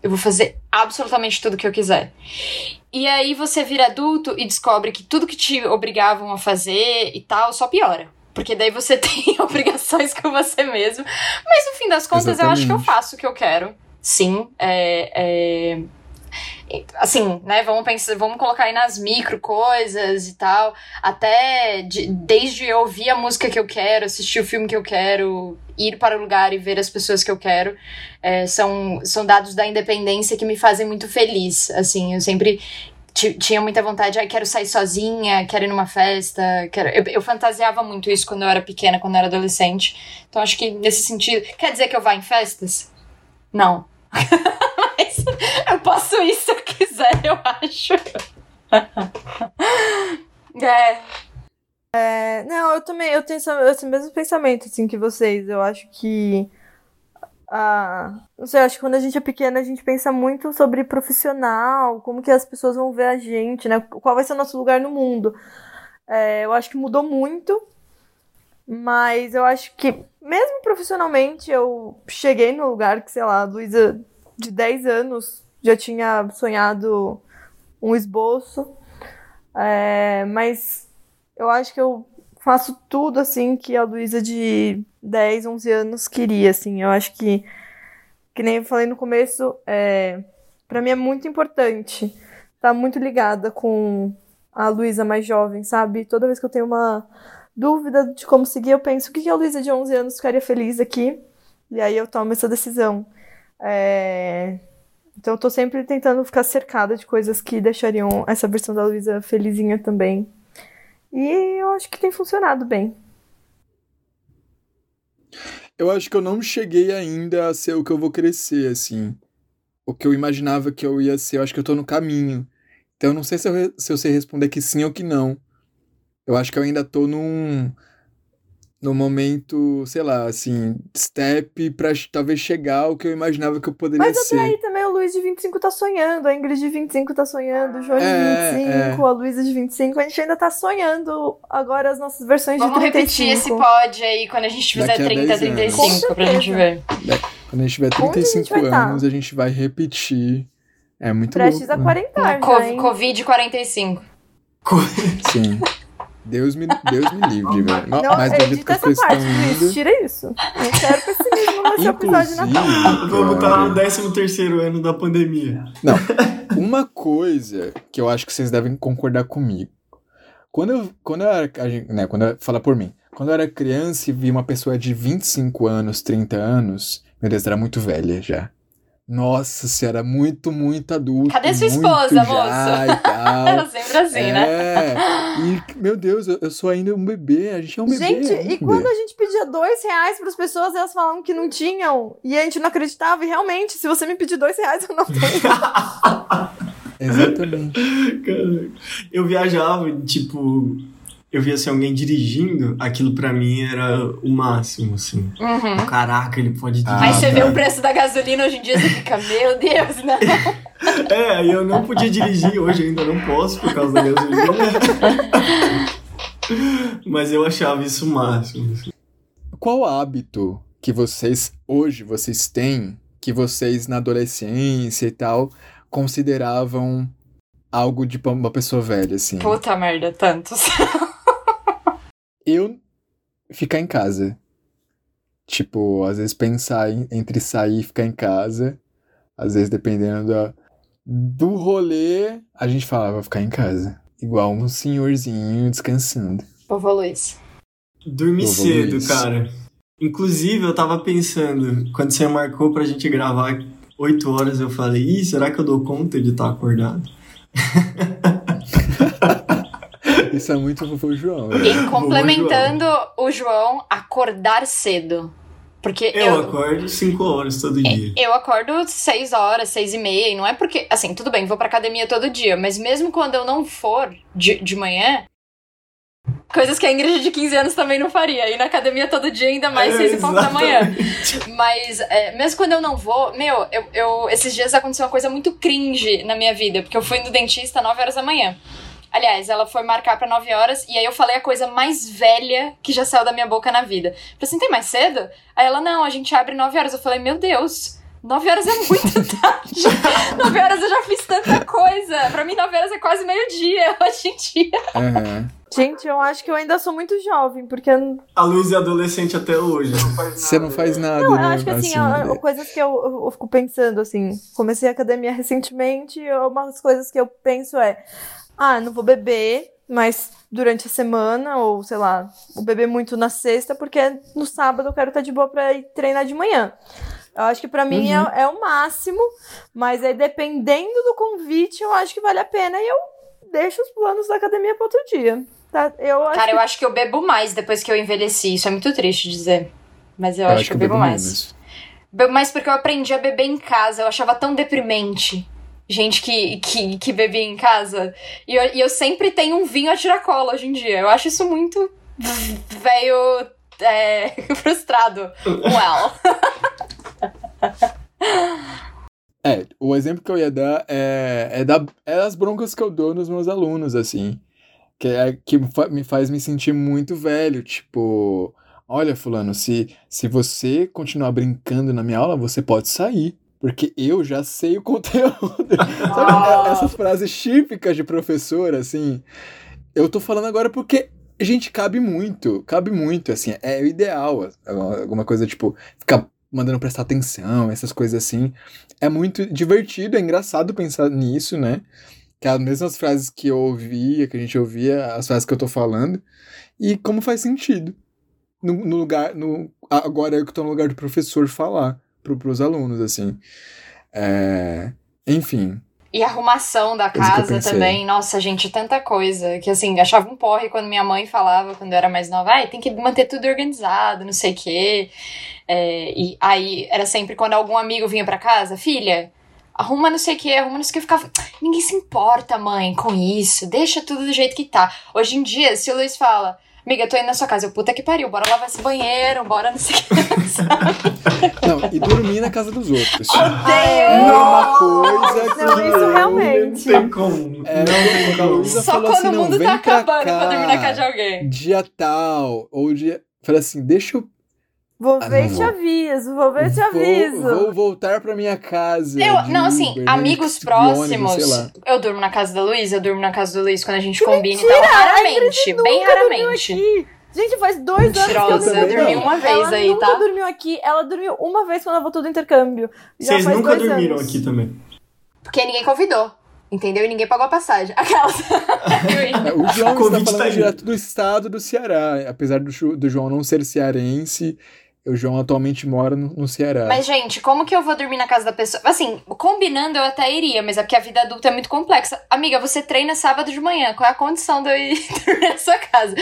B: eu vou fazer absolutamente tudo que eu quiser. E aí você vira adulto e descobre que tudo que te obrigavam a fazer e tal só piora. Porque daí você tem obrigações com você mesmo. Mas no fim das contas, Exatamente. eu acho que eu faço o que eu quero. Sim. É, é... assim, né, vamos pensar, vamos colocar aí nas micro coisas e tal, até de, desde eu ouvir a música que eu quero, assistir o filme que eu quero, ir para o lugar e ver as pessoas que eu quero, é, são, são dados da independência que me fazem muito feliz, assim, eu sempre tinha muita vontade, ah, quero sair sozinha, quero ir numa festa, quero... Eu, eu, fantasiava muito isso quando eu era pequena, quando eu era adolescente. Então acho que nesse sentido. Quer dizer que eu vá em festas? Não. Mas eu posso ir se eu quiser, eu acho. é.
D: é. Não, eu também eu tenho esse mesmo pensamento assim que vocês. Eu acho que ah, não sei, acho que quando a gente é pequena a gente pensa muito sobre profissional, como que as pessoas vão ver a gente, né? Qual vai ser o nosso lugar no mundo. É, eu acho que mudou muito, mas eu acho que, mesmo profissionalmente, eu cheguei no lugar que, sei lá, a Luísa de 10 anos já tinha sonhado um esboço, é, mas eu acho que eu faço tudo assim que a Luísa de 10, 11 anos queria, assim. Eu acho que, que nem eu falei no começo, é, para mim é muito importante tá muito ligada com a Luísa mais jovem, sabe? Toda vez que eu tenho uma dúvida de como seguir, eu penso o que, que a Luísa de 11 anos ficaria feliz aqui, e aí eu tomo essa decisão. É... Então eu tô sempre tentando ficar cercada de coisas que deixariam essa versão da Luísa felizinha também. E eu acho que tem funcionado bem.
A: Eu acho que eu não cheguei ainda a ser o que eu vou crescer, assim. O que eu imaginava que eu ia ser. Eu acho que eu tô no caminho. Então eu não sei se eu, se eu sei responder que sim ou que não. Eu acho que eu ainda tô num no momento, sei lá, assim, step pra talvez chegar ao que eu imaginava que eu poderia
D: Mas
A: ser.
D: Mas até aí também o Luiz de 25 tá sonhando, a Ingrid de 25 tá sonhando, o João de é, 25, é. a Luísa de 25, a gente ainda tá sonhando agora as nossas versões
B: Vamos
D: de
B: 35. Vamos repetir esse pod aí quando a gente fizer 30, 35 pra gente ver.
A: Quando a gente tiver 35 a gente anos, tá? a gente vai repetir. É muito
D: Prestes
A: louco.
D: Prestes a 40
B: já, hein? Covid 45.
A: Sim. Deus me, Deus me livre, velho.
D: Não, Mas do jeito que as coisas estão indo... Tira isso. Não quero pessimismo nesse episódio de Natal.
C: Vamos estar no 13 terceiro ano da pandemia.
A: Não, uma coisa que eu acho que vocês devem concordar comigo. Quando eu, quando eu era, né, quando eu, fala por mim, quando eu era criança e vi uma pessoa de 25 anos, 30 anos, meu Deus, era muito velha já. Nossa senhora, muito, muito adulto.
B: Cadê sua esposa, moço? Era sempre assim, é.
A: né? E, meu Deus, eu, eu, sou ainda um bebê, a gente é um bebê.
D: Gente,
A: é um
D: e
A: bebê.
D: quando a gente pedia dois reais para as pessoas, elas falavam que não tinham. E a gente não acreditava. E realmente, se você me pedir dois reais, eu não tenho.
A: Exatamente.
C: Eu viajava, tipo, eu via assim, alguém dirigindo, aquilo para mim era o máximo, assim.
B: Uhum.
C: Caraca, ele pode dirigir.
B: Aí você vê o preço da gasolina hoje em dia, você fica, meu Deus, não.
C: É, aí eu não podia dirigir, hoje ainda não posso por causa da gasolina. Mas eu achava isso o máximo. Assim.
A: Qual hábito que vocês, hoje, vocês têm, que vocês na adolescência e tal, consideravam algo de uma pessoa velha, assim?
B: Puta merda, tantos.
A: eu ficar em casa. Tipo, às vezes pensar em, entre sair e ficar em casa. Às vezes, dependendo da, do rolê, a gente falava ficar em casa. Igual um senhorzinho descansando.
B: Povo Luiz.
C: Dormir cedo, Luiz. cara. Inclusive, eu tava pensando, quando você marcou pra gente gravar 8 horas, eu falei, Ih, será que eu dou conta de estar tá acordado?
A: Isso é muito o João.
B: Né? E complementando João. o João, acordar cedo. Porque
C: eu, eu acordo 5 horas todo é, dia.
B: Eu acordo 6 horas, 6 e meia. E não é porque. Assim, tudo bem, vou pra academia todo dia. Mas mesmo quando eu não for de, de manhã. Coisas que a Ingrid de 15 anos também não faria. Ir na academia todo dia, ainda mais é, 6 e pouco da manhã. Mas, é, mesmo quando eu não vou, meu, eu, eu, esses dias aconteceu uma coisa muito cringe na minha vida. Porque eu fui no dentista 9 horas da manhã. Aliás, ela foi marcar pra 9 horas e aí eu falei a coisa mais velha que já saiu da minha boca na vida. Falei assim, tem mais cedo? Aí ela, não, a gente abre 9 horas. Eu falei, meu Deus, 9 horas é muito tarde. 9 horas eu já fiz tanta coisa. Pra mim, 9 horas é quase meio-dia hoje em dia.
A: Uhum.
D: Gente, eu acho que eu ainda sou muito jovem, porque. eu-
C: A Luiz é adolescente até hoje.
A: Você não faz nada,
D: Não, eu
A: né?
D: acho que assim, ó, ó, coisas que eu, eu- eu fico pensando, assim, comecei a academia recentemente, e umas coisas que eu penso é, ah, não vou beber, mas durante a semana, ou sei lá, vou beber muito na sexta, porque no sábado eu quero estar de boa pra ir treinar de manhã. Eu acho que pra mim
A: Uhum.
D: é, é o máximo, mas aí dependendo do convite, eu acho que vale a pena e eu deixo os planos da academia pra outro dia. Tá? Eu acho
B: Cara,
D: que
B: eu acho que eu bebo mais depois que eu envelheci. Isso é muito triste dizer. Mas eu, acho, que eu bebo mais.
A: menos.
B: Bebo mais porque eu aprendi a beber em casa. Eu achava tão deprimente. Gente que, que, que bebia em casa. E eu, e eu sempre tenho um vinho a tiracolo hoje em dia. Eu acho isso muito velho é, frustrado. Well.
A: É, o exemplo que eu ia dar é, é, da, é das broncas que eu dou nos meus alunos, assim. Que é que me faz me sentir muito velho. Tipo, olha, Fulano, se, se você continuar brincando na minha aula, você pode sair. Porque eu já sei o conteúdo. Sabe essas frases típicas de professor, assim? Eu tô falando agora porque, gente, cabe muito. Cabe muito, assim. É o ideal. Alguma coisa, tipo, ficar mandando prestar atenção, essas coisas assim. É muito divertido, é engraçado pensar nisso, né? Que é as mesmas frases que eu ouvia, que a gente ouvia, as frases que eu tô falando. E como faz sentido. No, no lugar. No, agora eu que tô no lugar do professor falar pro, pros alunos, assim. É, enfim.
B: E a arrumação da casa também. Nossa, gente, tanta coisa. Que assim, achava um porre quando minha mãe falava, quando eu era mais nova, ai, tem que manter tudo organizado, não sei o quê. É, e aí era sempre quando algum amigo vinha pra casa, filha, arruma não sei o que, arruma não sei o que, ficava. Ninguém se importa, mãe, com isso. Deixa tudo do jeito que tá. Hoje em dia, se o Luiz fala. Amiga, tô indo na sua casa. Eu, puta que pariu, bora lavar esse banheiro, bora não sei o que.
A: Não, e dormir na casa dos outros.
B: Odeio!
A: É uma coisa que.
D: Não, isso
A: eu-
D: realmente.
C: Não tem como.
A: É,
C: não tem como.
B: Só quando
A: assim,
B: o mundo tá acabando pra dormir na casa de alguém.
A: Dia tal, ou dia. Falei assim, deixa eu.
D: Vou
A: Ah,
D: ver
A: não
D: e te
A: vou.
D: aviso, vou ver e te aviso.
A: Vou, vou voltar pra minha casa.
B: Eu, não, assim,
A: Uber,
B: amigos
A: de ônibus,
B: próximos.
A: lá.
B: eu durmo na casa da Luísa, eu durmo na casa do Luiz quando a gente combina
D: mentira!
B: e tal.
D: A
B: Raramente, bem raramente.
D: aqui. Gente, faz dois anos que eu
B: Mentirosa, eu dormi
A: não.
B: uma vez
D: ela
B: aí,
D: nunca
B: tá?
D: dormiu aqui. Ela dormiu uma vez quando ela voltou do intercâmbio. Já
C: Vocês
D: faz
C: nunca
D: dois
C: dormiram
D: anos.
C: aqui também.
B: Porque ninguém convidou. Entendeu? E ninguém pagou a passagem. Aquelas.
A: É, O João está falando
C: tá
A: direto do estado do Ceará. Apesar do, do João não ser cearense, o João atualmente mora no, no Ceará.
B: Mas, gente, como que eu vou dormir na casa da pessoa? Assim, combinando eu até iria, mas é porque a vida adulta é muito complexa. Amiga, você treina sábado de manhã. Qual é a condição de eu ir dormir na sua casa?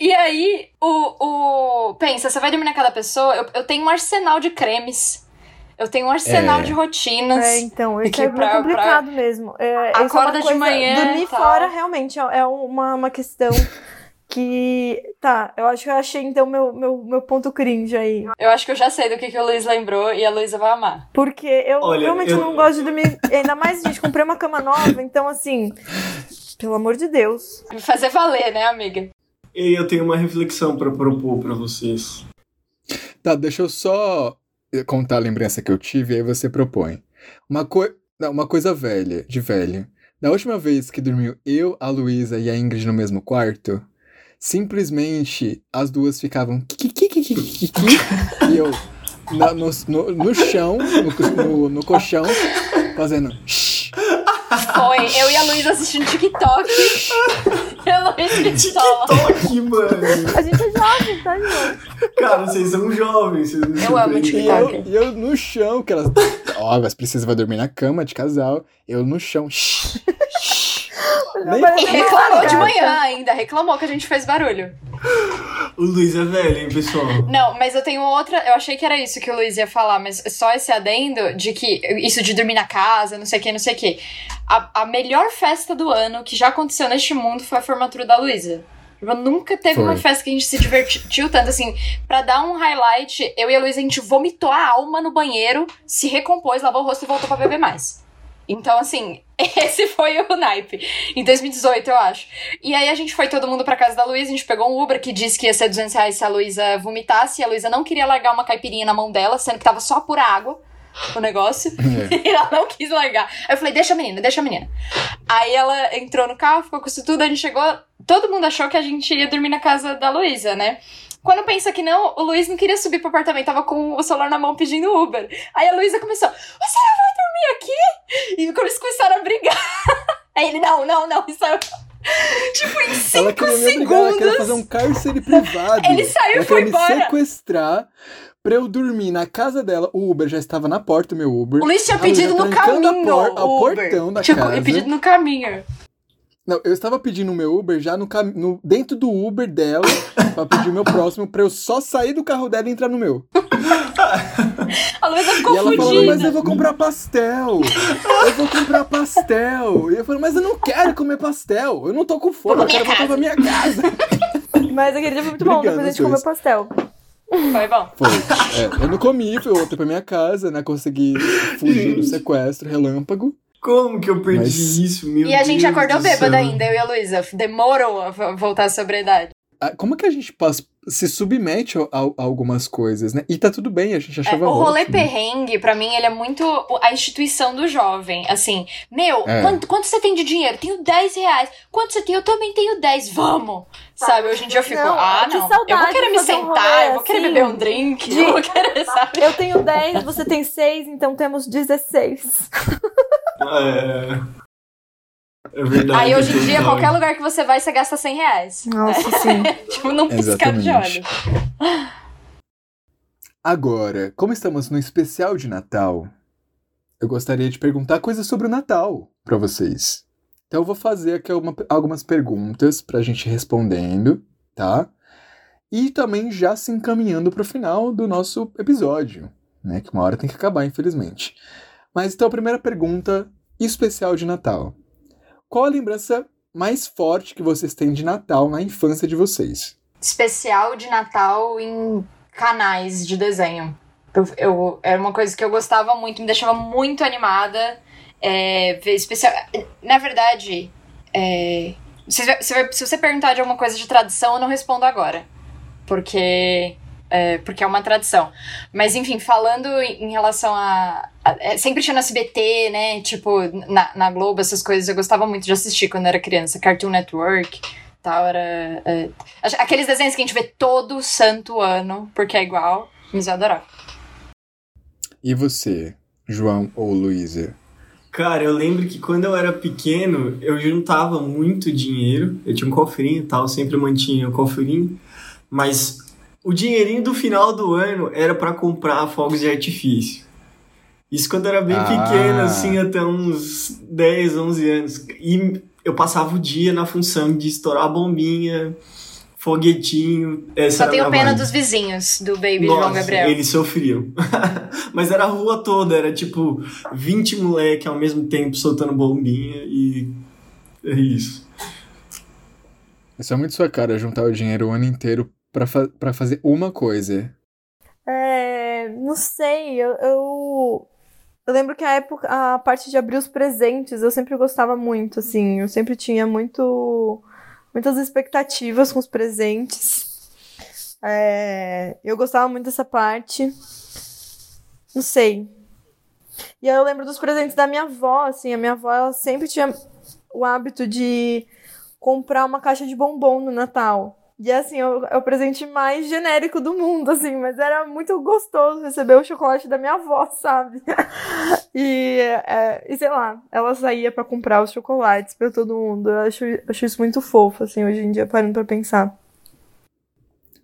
B: E aí, o. o... Pensa, você vai dormir na casa da pessoa. Eu, eu tenho um arsenal de cremes. Eu tenho um arsenal
A: É.
B: de rotinas.
D: É, então, isso
B: Que
D: é
B: pra-
D: muito complicado mesmo. É, é
B: Acorda de
D: coisa-
B: manhã
D: Dormir
B: e tal.
D: fora realmente é é uma, uma questão que. Tá, eu acho que eu achei então meu, meu, meu ponto cringe aí.
B: Eu acho que eu já sei do que, que o Luiz lembrou e a Luísa vai amar.
D: Porque eu
C: Olha,
D: realmente
C: eu-
D: não gosto de dormir. Ainda mais, gente, comprei uma cama nova, então assim. Pelo amor de Deus.
B: Fazer valer, né, amiga?
C: E eu tenho uma reflexão pra propor pra vocês.
A: Tá, deixa eu só contar a lembrança que eu tive e aí você propõe. Uma, coi- não, uma coisa velha, de velho. Da última vez que dormiu eu, a Luísa e a Ingrid no mesmo quarto, simplesmente as duas ficavam e eu na- no, no, no chão, no, no, no colchão, fazendo.
B: Foi, eu e a Luísa assistindo TikTok. e a Luísa pistola.
C: TikTok, mano!
D: A gente é jovem, tá, gente?
C: Cara, vocês são jovens. Vocês não
B: Eu amo
A: E
C: compreendem.
A: eu, e eu no chão, que elas. Ó, elas precisam vai dormir na cama de casal. Eu no chão.
B: E reclamou de manhã ainda, reclamou que a gente fez barulho.
C: O Luiz é velho, hein, pessoal?
B: Não, mas eu tenho outra. Eu achei que era isso que o Luiz ia falar, mas só esse adendo de que isso de dormir na casa, não sei o que, não sei o que. A, a melhor festa do ano que já aconteceu neste mundo foi a formatura da Luísa. Eu nunca teve
A: Foi.
B: uma festa que a gente se divertiu tanto assim. Pra dar um highlight, eu e a Luísa a gente vomitou a alma no banheiro, se recompôs, lavou o rosto e voltou pra beber mais. Então, assim, esse foi o naipe. Em 2018, eu acho. E aí a gente foi todo mundo pra casa da Luísa, a gente pegou um Uber que disse que ia ser 200 reais se a Luísa vomitasse. E a Luísa não queria largar uma caipirinha na mão dela, sendo que tava só pura água o negócio.
A: É.
B: E ela não quis largar. Aí eu falei, deixa a menina, deixa a menina. Aí ela entrou no carro, ficou com isso tudo, a gente chegou, todo mundo achou que a gente ia dormir na casa da Luísa, né? Quando pensa que não, o Luiz não queria subir pro apartamento, tava com o celular na mão pedindo Uber. Aí a Luísa começou: Você não vai aqui? E eles começaram a brigar. Aí ele: Não, não, não, isso é. Tipo, em cinco
A: ela me obrigar, ela queria fazer um cárcere privado.
B: Ele saiu
A: ela
B: e foi embora.
A: me sequestrar pra eu dormir na casa dela. O Uber já estava na porta, o meu Uber.
B: O Luiz tinha pedido no caminho.
A: por- ao
B: Uber.
A: portão da
B: tipo,
A: casa.
B: ele pedido no caminho.
A: Não, eu estava pedindo o meu Uber já no, cam... no dentro do Uber dela pra pedir o meu próximo pra eu só sair do carro dela e entrar no meu.
B: A Luísa ficou
A: e ela falando,
B: fodida.
A: mas eu vou comprar pastel. Eu vou comprar pastel. E eu falei, mas eu não quero comer pastel. Eu não tô com fome, eu quero
B: minha
A: voltar pra minha casa.
D: Mas aquele dia foi muito bom,
A: Obrigado,
D: depois a gente comeu pastel.
B: Foi bom.
A: Foi. É, eu não comi, fui voltei pra minha casa, né? Consegui fugir do sequestro relâmpago.
C: Como que eu perdi
A: Mas-
C: isso, meu
B: e a gente
C: Deus
B: acordou
C: do
B: bêbada ainda, eu e a Luísa. Demorou a vo- voltar à sobriedade.
A: Ah, Como que a gente passa, se submete a, a- algumas coisas, né? E tá tudo bem, a gente
B: É,
A: achava
B: o rolê
A: ótimo.
B: perrengue, pra mim, ele é muito a instituição do jovem. Assim, meu,
A: É.
B: quanto, quanto você tem de dinheiro? Tenho 10 reais. Quanto você tem? Eu também tenho 10. Vamos! Sabe, hoje em dia eu fico,
D: Não,
B: ah,
D: que
B: não. Eu
D: saudade
B: vou querer me
D: um
B: sentar,
D: rolê
B: eu vou querer
D: assim,
B: beber um drink,
D: de-
B: eu vou querer, sabe?
D: Eu tenho 10, você tem 6, então temos 16.
C: É, é verdade.
B: Aí hoje em dia, qualquer lugar que você vai, você gasta 100 reais.
D: Nossa, sim.
B: Tipo, num piscar de olhos.
A: Agora, como estamos no especial de Natal, eu gostaria de perguntar coisas sobre o Natal pra vocês. Então eu vou fazer aqui uma- algumas perguntas pra gente ir respondendo, tá? E também já se encaminhando pro final do nosso episódio, né? Que uma hora tem que acabar, infelizmente. Mas então a primeira pergunta especial de Natal. Qual a lembrança mais forte que vocês têm de Natal na infância de vocês?
B: especial de Natal em canais de desenho. Eu, eu- era uma coisa que eu gostava muito, me deixava muito animada. É, especial. Na verdade, é, se, se, se você perguntar de alguma coisa de tradição, eu não respondo agora. Porque. É, porque é uma tradição. Mas, enfim, falando em relação a. a- é, sempre tinha no SBT, né? Tipo, na, na Globo, essas coisas eu gostava muito de assistir quando eu era criança. Cartoon Network tal, era. é, aqueles desenhos que a gente vê todo santo ano, porque é igual. Mas eu adorava.
A: E você, João ou Luísa?
C: Cara, eu lembro que quando eu era pequeno, eu juntava muito dinheiro. Eu tinha um cofrinho e tal, sempre mantinha o cofrinho. Mas o dinheirinho do final do ano era pra comprar fogos de artifício. Isso quando eu era bem
A: Ah.
C: pequeno, assim, até uns 10, 11 anos. E eu passava o dia na função de estourar a bombinha, foguetinho. Essa
B: Só tenho pena
C: vibe.
B: dos vizinhos do Baby
C: Nossa,
B: João Gabriel.
C: Eles sofriam. Mas era a rua toda, era tipo 20 moleque ao mesmo tempo soltando bombinha e é isso.
A: Isso é muito sua cara, juntar o dinheiro o ano inteiro pra, fa pra fazer uma coisa.
D: É, não sei, eu, eu, eu lembro que a época, a parte de abrir os presentes, eu sempre gostava muito, assim, eu sempre tinha muito, muitas expectativas com os presentes. É, eu gostava muito dessa parte. Não sei. E aí eu lembro dos presentes da minha avó, assim, a minha avó, ela sempre tinha o hábito de comprar uma caixa de bombom no Natal. E assim, é o, é o presente mais genérico do mundo, assim, mas era muito gostoso receber o chocolate da minha avó, sabe? e, é, e sei lá, ela saía pra comprar os chocolates pra todo mundo. Eu acho, acho isso muito fofo, assim, hoje em dia, parando pra pensar.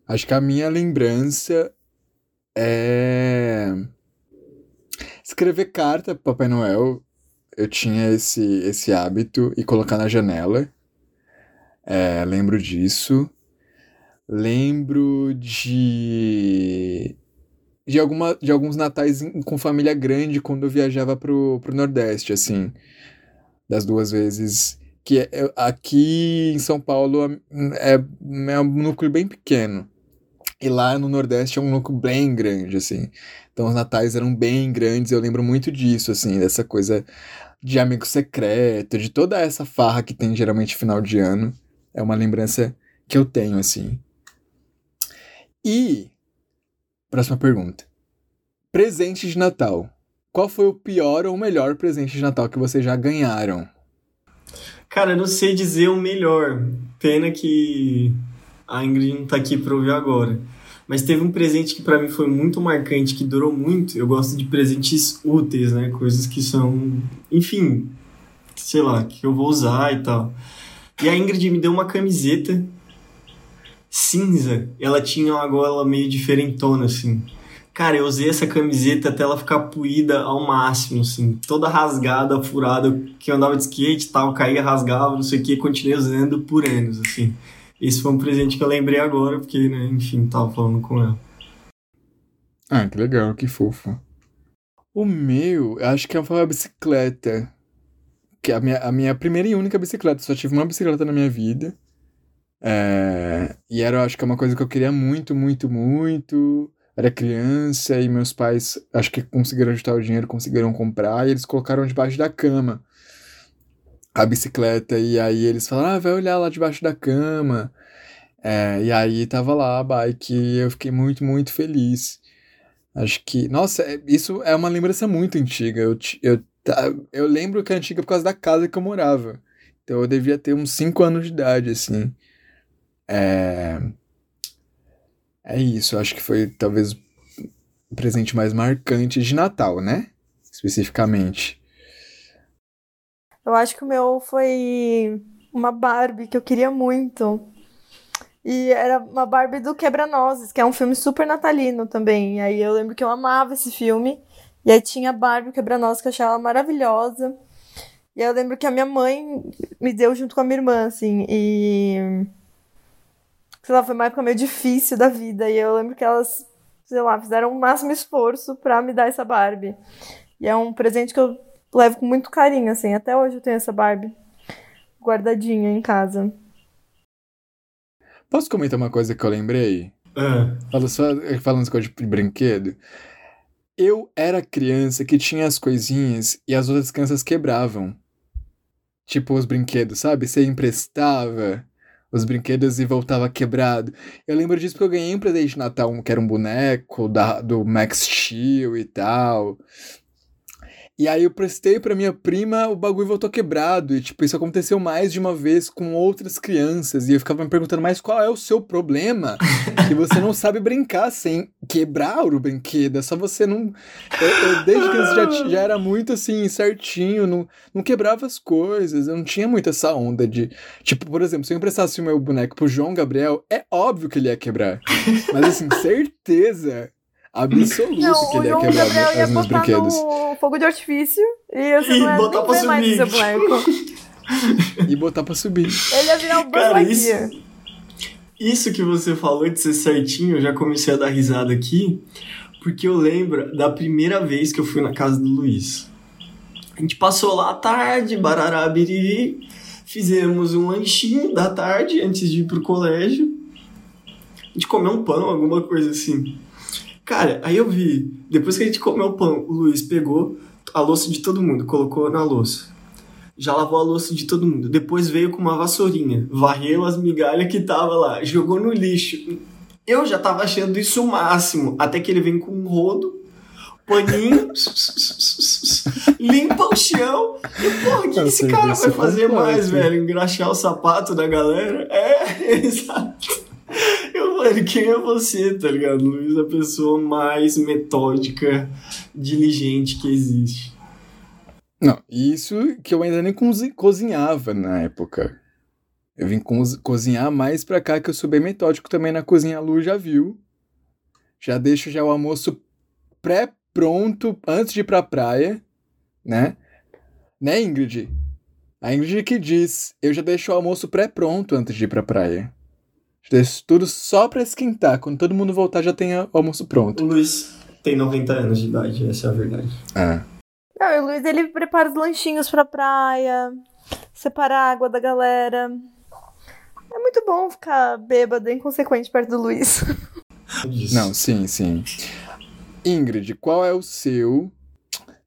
A: Acho que a minha lembrança é. Escrever carta pro Papai Noel. Eu tinha esse, esse hábito e colocar na janela. É, lembro disso. Lembro de. De, alguma, de alguns natais em- com família grande quando eu viajava pro, pro Nordeste, assim. Das duas vezes. Que é- é- aqui em São Paulo é, é um núcleo bem pequeno. E lá no Nordeste é um núcleo bem grande, assim. Então os natais eram bem grandes, eu lembro muito disso, assim, dessa coisa de amigo secreto, de toda essa farra que tem geralmente final de ano. É uma lembrança que eu tenho, assim. E. Próxima pergunta. Presente de Natal. Qual foi o pior ou o melhor presente de Natal que vocês já ganharam?
C: Cara, eu não sei dizer o melhor. Pena que a Ingrid não tá aqui pra ouvir agora. Mas teve um presente que para mim foi muito marcante, que durou muito. Eu gosto de presentes úteis, né? Coisas que são, enfim, sei lá, que eu vou usar e tal. E a Ingrid me deu uma camiseta cinza. Ela tinha uma gola meio diferentona, assim. Cara, eu usei essa camiseta até ela ficar puída ao máximo, assim. Toda rasgada, furada, que eu andava de skate e tal, caía, rasgava, não sei o que, continuei usando por anos, assim. Esse foi um presente que eu lembrei agora, porque, né, enfim, tava falando com ela.
A: Ah, que legal, que fofo. O meu, acho que foi uma bicicleta. Que é a minha, a minha primeira e única bicicleta. Só tive uma bicicleta na minha vida. É, e era, acho que é uma coisa que eu queria muito, muito, muito. Era criança e meus pais, acho que conseguiram ajustar o dinheiro, conseguiram comprar e eles colocaram debaixo da cama a bicicleta. E aí eles falaram, ah, vai olhar lá debaixo da cama. É, e aí tava lá a bike e eu fiquei muito, muito feliz. Acho que, nossa, é, isso é uma lembrança muito antiga. Eu, eu, eu lembro que é antiga por causa da casa que eu morava. Então eu devia ter uns 5 anos de idade, assim. É, é isso, acho que foi talvez o presente mais marcante de Natal, né? Especificamente.
D: Eu acho que o meu foi uma Barbie que eu queria muito. E era uma Barbie do Quebra-Nozes, que é um filme super natalino também. E aí eu lembro que eu amava esse filme. E aí tinha a Barbie Quebra-Nozes que eu achava maravilhosa. E eu lembro que a minha mãe me deu junto com a minha irmã, assim. E. Sei lá, foi uma época meio difícil da vida. E eu lembro que elas, sei lá, fizeram o máximo esforço para me dar essa Barbie. E é um presente que eu levo com muito carinho, assim. Até hoje eu tenho essa Barbie guardadinha em casa.
A: Posso comentar uma coisa que eu lembrei?
C: Fala
A: só, falando coisas de brinquedo. Eu era criança que tinha as coisinhas e as outras crianças quebravam. Tipo os brinquedos, sabe? Você emprestava os brinquedos e voltava quebrado. Eu lembro disso porque eu ganhei um presente de Natal, que era um boneco da, do Max Steel e tal. E aí eu prestei pra minha prima, o bagulho voltou quebrado. E, tipo, isso aconteceu mais de uma vez com outras crianças. E eu ficava me perguntando, mas qual é o seu problema? que você não sabe brincar sem quebrar o brinquedo. É só você não. Eu, eu desde que eu já, já era muito assim, certinho, não, não quebrava as coisas. Eu não tinha muito essa onda de. Tipo, por exemplo, se eu emprestasse o meu boneco pro João Gabriel, é óbvio que ele ia quebrar. Mas assim, certeza absoluto não, que ele ia quebrar Gabriel ia meus brinquedos.
D: No fogo de artifício e você e não ia botar pra subir. mais seu boneco.
A: e botar pra subir.
D: Ele ia virar o Cara,
C: isso, isso que você falou de ser certinho, eu já comecei a dar risada aqui, porque eu lembro da primeira vez que eu fui na casa do Luiz. A gente passou lá à tarde, barará, biriri, fizemos um lanchinho da tarde antes de ir pro colégio. A gente comeu um pão, alguma coisa assim. Cara, aí eu vi, depois que a gente comeu o pão, o Luiz pegou a louça de todo mundo, colocou na louça. Já lavou a louça de todo mundo. Depois veio com uma vassourinha, varreu as migalhas que tava lá, jogou no lixo. Eu já tava achando isso o máximo, até que ele vem com um rodo, paninho, limpa o chão. E, porra, o que, esse cara vai fazer mais, velho? Engraxar o sapato da galera? É, exato. Eu falei, quem é você, tá ligado? Luiz é a pessoa mais metódica, diligente que existe.
A: Não, isso que eu ainda nem cozinhava na época. Eu vim cozinhar mais pra cá, que eu sou bem metódico também na cozinha. A Lu já viu. Já deixo já o almoço pré-pronto antes de ir pra praia, né? Né, Ingrid? A Ingrid que diz, eu já deixo o almoço pré-pronto antes de ir pra praia. Deixo tudo só pra esquentar. Quando todo mundo voltar, já tem o almoço pronto.
C: O Luiz tem 90 anos de idade, essa é a verdade.
A: É.
D: Não, o Luiz ele prepara os lanchinhos pra praia, separa a água da galera. É muito bom ficar bêbado e inconsequente perto do Luiz.
A: Não, sim, sim. Ingrid, qual é o seu.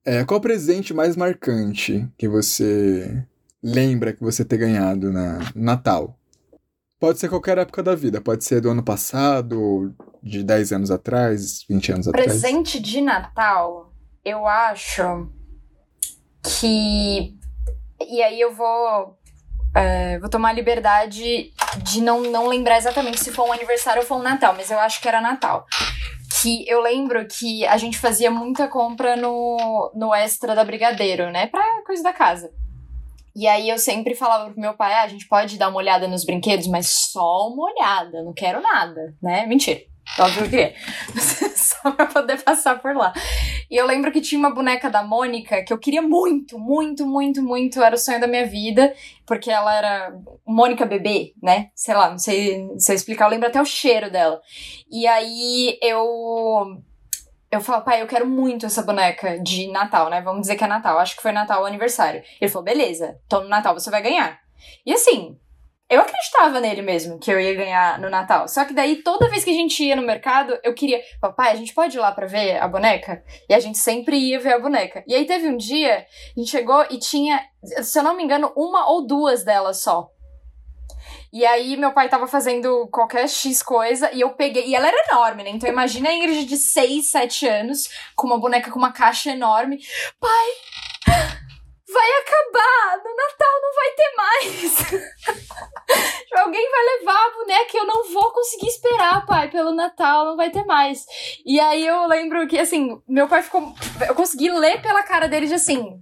A: É, qual o presente mais marcante que você lembra que você ter ganhado na Natal? Pode ser qualquer época da vida, pode ser do ano passado, de 10 anos atrás, 20 anos
B: Presente
A: atrás.
B: Presente de Natal, eu acho que. E aí eu vou é, vou tomar a liberdade de não, não lembrar exatamente se foi um aniversário ou foi um Natal, mas eu acho que era Natal. Que eu lembro que a gente fazia muita compra no, no extra da Brigadeiro, né? Pra coisa da casa. E aí eu sempre falava pro meu pai, ah, a gente pode dar uma olhada nos brinquedos, mas só uma olhada, não quero nada, né? Mentira. Óbvio que é. Só pra poder passar por lá. E eu lembro que tinha uma boneca da Mônica que eu queria muito, muito, muito, muito. Era o sonho da minha vida, porque ela era Mônica bebê, né? Sei lá, não sei se eu explicar. Eu lembro até o cheiro dela. E aí eu eu falo, pai, eu quero muito essa boneca de Natal, né? Vamos dizer que é Natal. Acho que foi Natal o aniversário. Ele falou, beleza, então no Natal você vai ganhar. E assim, eu acreditava nele mesmo, que eu ia ganhar no Natal. Só que daí, toda vez que a gente ia no mercado, eu queria, papai, a gente pode ir lá pra ver a boneca? E a gente sempre ia ver a boneca. E aí teve um dia, a gente chegou e tinha, se eu não me engano, uma ou duas delas só. E aí meu pai tava fazendo qualquer X coisa e eu peguei. E ela era enorme, né? Então imagina a Ingrid de 6, 7 anos, com uma boneca com uma caixa enorme. Pai! Vai acabar! No Natal não vai ter mais! Alguém vai levar a boneca eu não vou conseguir esperar, pai, pelo Natal, não vai ter mais. E aí eu lembro que, assim, meu pai ficou. Eu consegui ler pela cara dele de assim.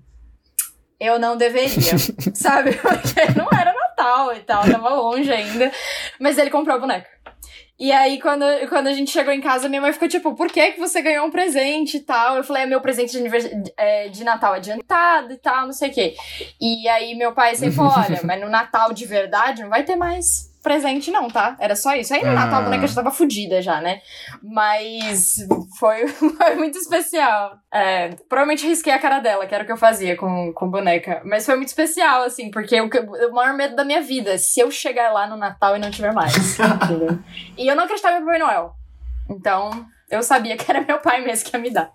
B: Eu não deveria, sabe? Porque não era Natal e tal, tava longe ainda. Mas ele comprou a boneca. E aí, quando, quando a gente chegou em casa, minha mãe ficou tipo, por que, que você ganhou um presente e tal? Eu falei, é meu presente de, anivers... é, de Natal adiantado e tal, não sei o quê. E aí meu pai sempre falou, olha, mas no Natal de verdade não vai ter mais presente, não, tá? Era só isso. Aí no Natal a boneca já tava fodida já, né? Mas foi, foi muito especial. É, provavelmente risquei a cara dela, que era o que eu fazia com, com boneca. Mas foi muito especial, assim, porque o, o maior medo da minha vida, se eu chegar lá no Natal e não tiver mais. e eu não acreditava em Papai Noel. Então, eu sabia que era meu pai mesmo que ia me dar.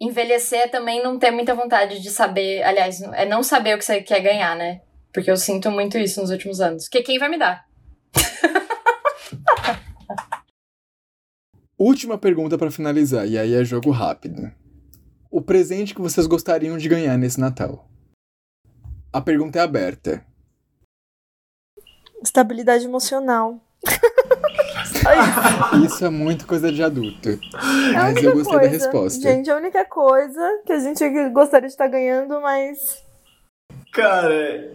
B: Envelhecer é também não ter muita vontade de saber, aliás, é não saber o que você quer ganhar, né? Porque eu sinto muito isso nos últimos anos. Que quem vai me dar?
A: Última pergunta para finalizar, e aí é jogo rápido. O presente que vocês gostariam de ganhar nesse Natal? A pergunta é aberta.
D: Estabilidade emocional.
A: Isso é muito coisa de adulto. É mas eu gostei
D: coisa,
A: da resposta.
D: Gente, a única coisa que a gente gostaria de estar ganhando, mas.
C: Cara,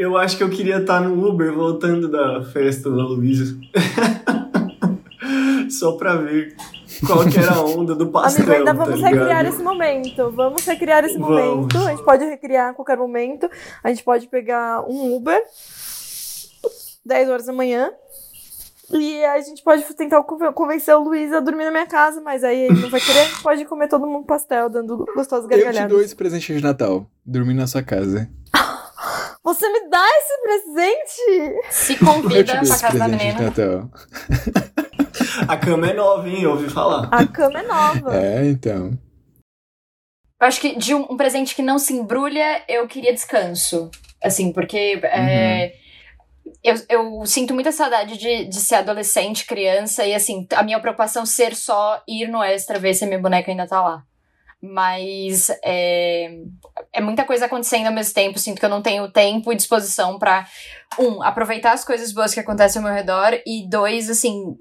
C: eu acho que eu queria estar no Uber voltando da festa da Luísa. Só pra ver qual que era a onda do pastel.
D: Amigo, ainda
C: tá
D: vamos
C: ligado?
D: recriar esse momento. Vamos recriar esse
C: Vamos.
D: momento. A gente pode recriar a qualquer momento. A gente pode pegar um Uber 10 horas da manhã. E a gente pode tentar conven- convencer o Luiz a dormir na minha casa, mas aí ele não vai querer. A gente pode comer todo mundo pastel, dando gostosas
A: Eu te
D: gargalhadas.
A: dou esse presente de Natal. Dormir na sua casa.
D: Você me dá esse presente?
B: Se convida pra casa da menina.
A: Natal.
C: A cama é nova, hein? Eu ouvi falar.
D: A cama é nova.
A: É, então.
B: Eu acho que de um, um presente que não se embrulha, eu queria descanso. Assim, porque é, eu, eu sinto muita saudade de, de ser adolescente, criança, e assim, a minha preocupação ser só ir no extra ver se a minha boneca ainda tá lá. Mas é, é muita coisa acontecendo ao mesmo tempo. Sinto que eu não tenho tempo e disposição pra, um, aproveitar as coisas boas que acontecem ao meu redor, e dois, assim,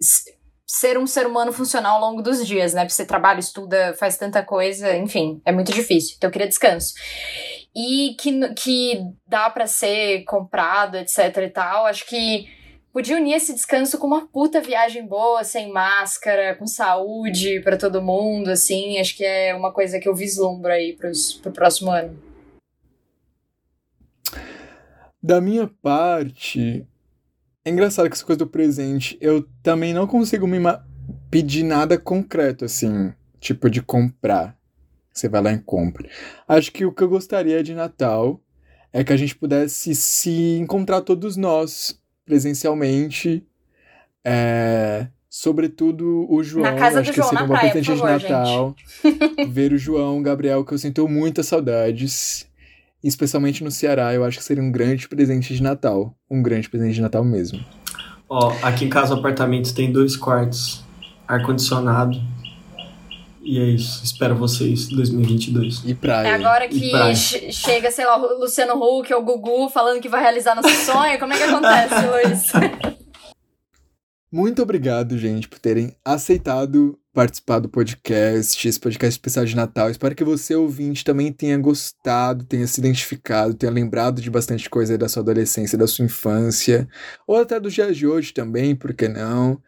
B: ser um ser humano funcional ao longo dos dias, né? Porque você trabalha, estuda, faz tanta coisa, enfim, é muito difícil. Então eu queria descanso. E que, que dá pra ser comprado, etc e tal. Acho que podia unir esse descanso com uma puta viagem boa, sem máscara, com saúde pra todo mundo, assim. Acho que é uma coisa que eu vislumbro aí pros, pro próximo ano.
A: Da minha parte, é engraçado que essa coisa do presente, eu também não consigo me pedir nada concreto, assim, tipo de comprar. Você vai lá e compra. Acho que o que eu gostaria de Natal é que a gente pudesse se encontrar todos nós presencialmente. É, sobretudo o João.
B: Na casa
A: acho
B: do
A: que
B: João,
A: seria
B: na
A: um bom
B: praia,
A: presente
B: por favor,
A: de Natal. Ver o João, o Gabriel, que eu sinto muitas saudades especialmente no Ceará, eu acho que seria um grande presente de Natal. Um grande presente de Natal mesmo.
C: Ó, aqui em casa o apartamento tem dois quartos, ar-condicionado. E é isso. Espero vocês em 2022.
A: E praia.
B: É agora que
C: praia.
B: che- chega, sei lá, o Luciano Huck ou o Gugu falando que vai realizar nosso sonho. Como é que acontece, Luiz?
A: Muito obrigado, gente, por terem aceitado participar do podcast, esse podcast especial de Natal. Espero que você, ouvinte, também tenha gostado, tenha se identificado, tenha lembrado de bastante coisa aí da sua adolescência, da sua infância, ou até dos dias de hoje também, por que não?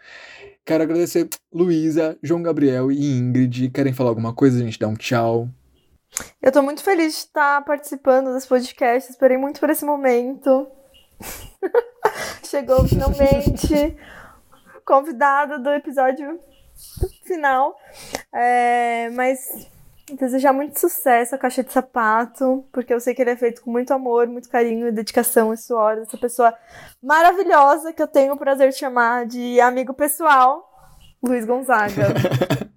A: Quero agradecer Luísa, João Gabriel e Ingrid. Querem falar alguma coisa? A gente dá um tchau.
D: Eu tô muito feliz de estar participando desse podcast. Esperei muito por esse momento. Chegou finalmente. Convidada do episódio final. É, mas desejar muito sucesso a caixa de sapato, porque eu sei que ele é feito com muito amor, muito carinho e dedicação e suor dessa pessoa maravilhosa que eu tenho o prazer de chamar de amigo pessoal, Luiz Gonzaga.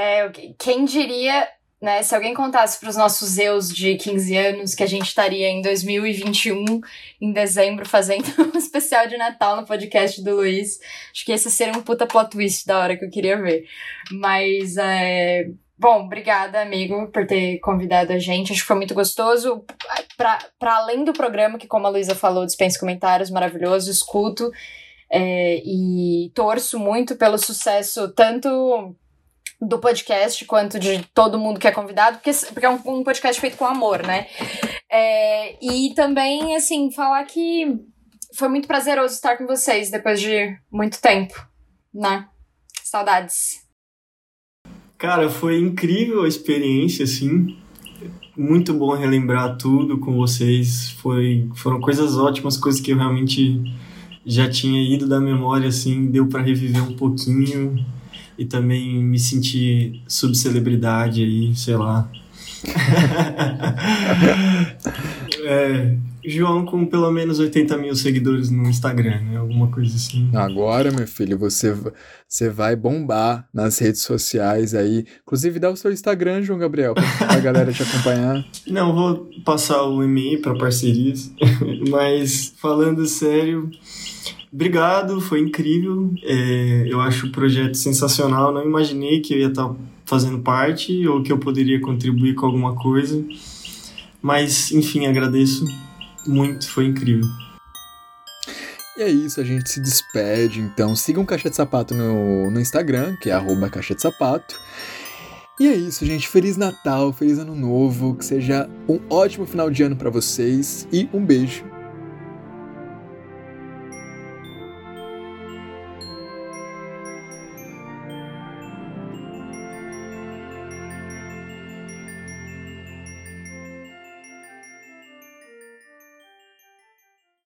B: É, quem diria, né, se alguém contasse para os nossos eus de 15 anos que a gente estaria em 2021, em dezembro, fazendo um especial de Natal no podcast do Luiz, acho que esse seria um puta plot twist da hora que eu queria ver. Mas, é... Bom, obrigada, amigo, por ter convidado a gente. Acho que foi muito gostoso. Para além do programa, que, como a Luísa falou, dispensa comentários, maravilhoso, escuto é, e torço muito pelo sucesso, tanto do podcast quanto de todo mundo que é convidado, porque, porque é um, um podcast feito com amor, né? É, e também, assim, falar que foi muito prazeroso estar com vocês depois de muito tempo, né? Saudades.
C: Cara, foi incrível a experiência, assim. Muito bom relembrar tudo com vocês. Foi, foram coisas ótimas, coisas que eu realmente já tinha ido da memória, assim. Deu para reviver um pouquinho e também me sentir subcelebridade aí, sei lá. é, João com pelo menos 80 mil seguidores no Instagram, né? Alguma coisa assim.
A: Agora, meu filho, você, você vai bombar nas redes sociais aí. Inclusive, dá o seu Instagram, João Gabriel, pra, pra galera te acompanhar.
C: Não, vou passar o e-mail para parcerias, mas falando sério, obrigado, foi incrível. É, eu acho o projeto sensacional. Não imaginei que eu ia estar fazendo parte ou que eu poderia contribuir com alguma coisa, mas enfim, agradeço muito, foi incrível.
A: E é isso, a gente se despede. Então, sigam Caixa de Sapato no, no Instagram, que é arroba Caixa de Sapato. E é isso, gente. Feliz Natal, feliz Ano Novo, que seja um ótimo final de ano para vocês e um beijo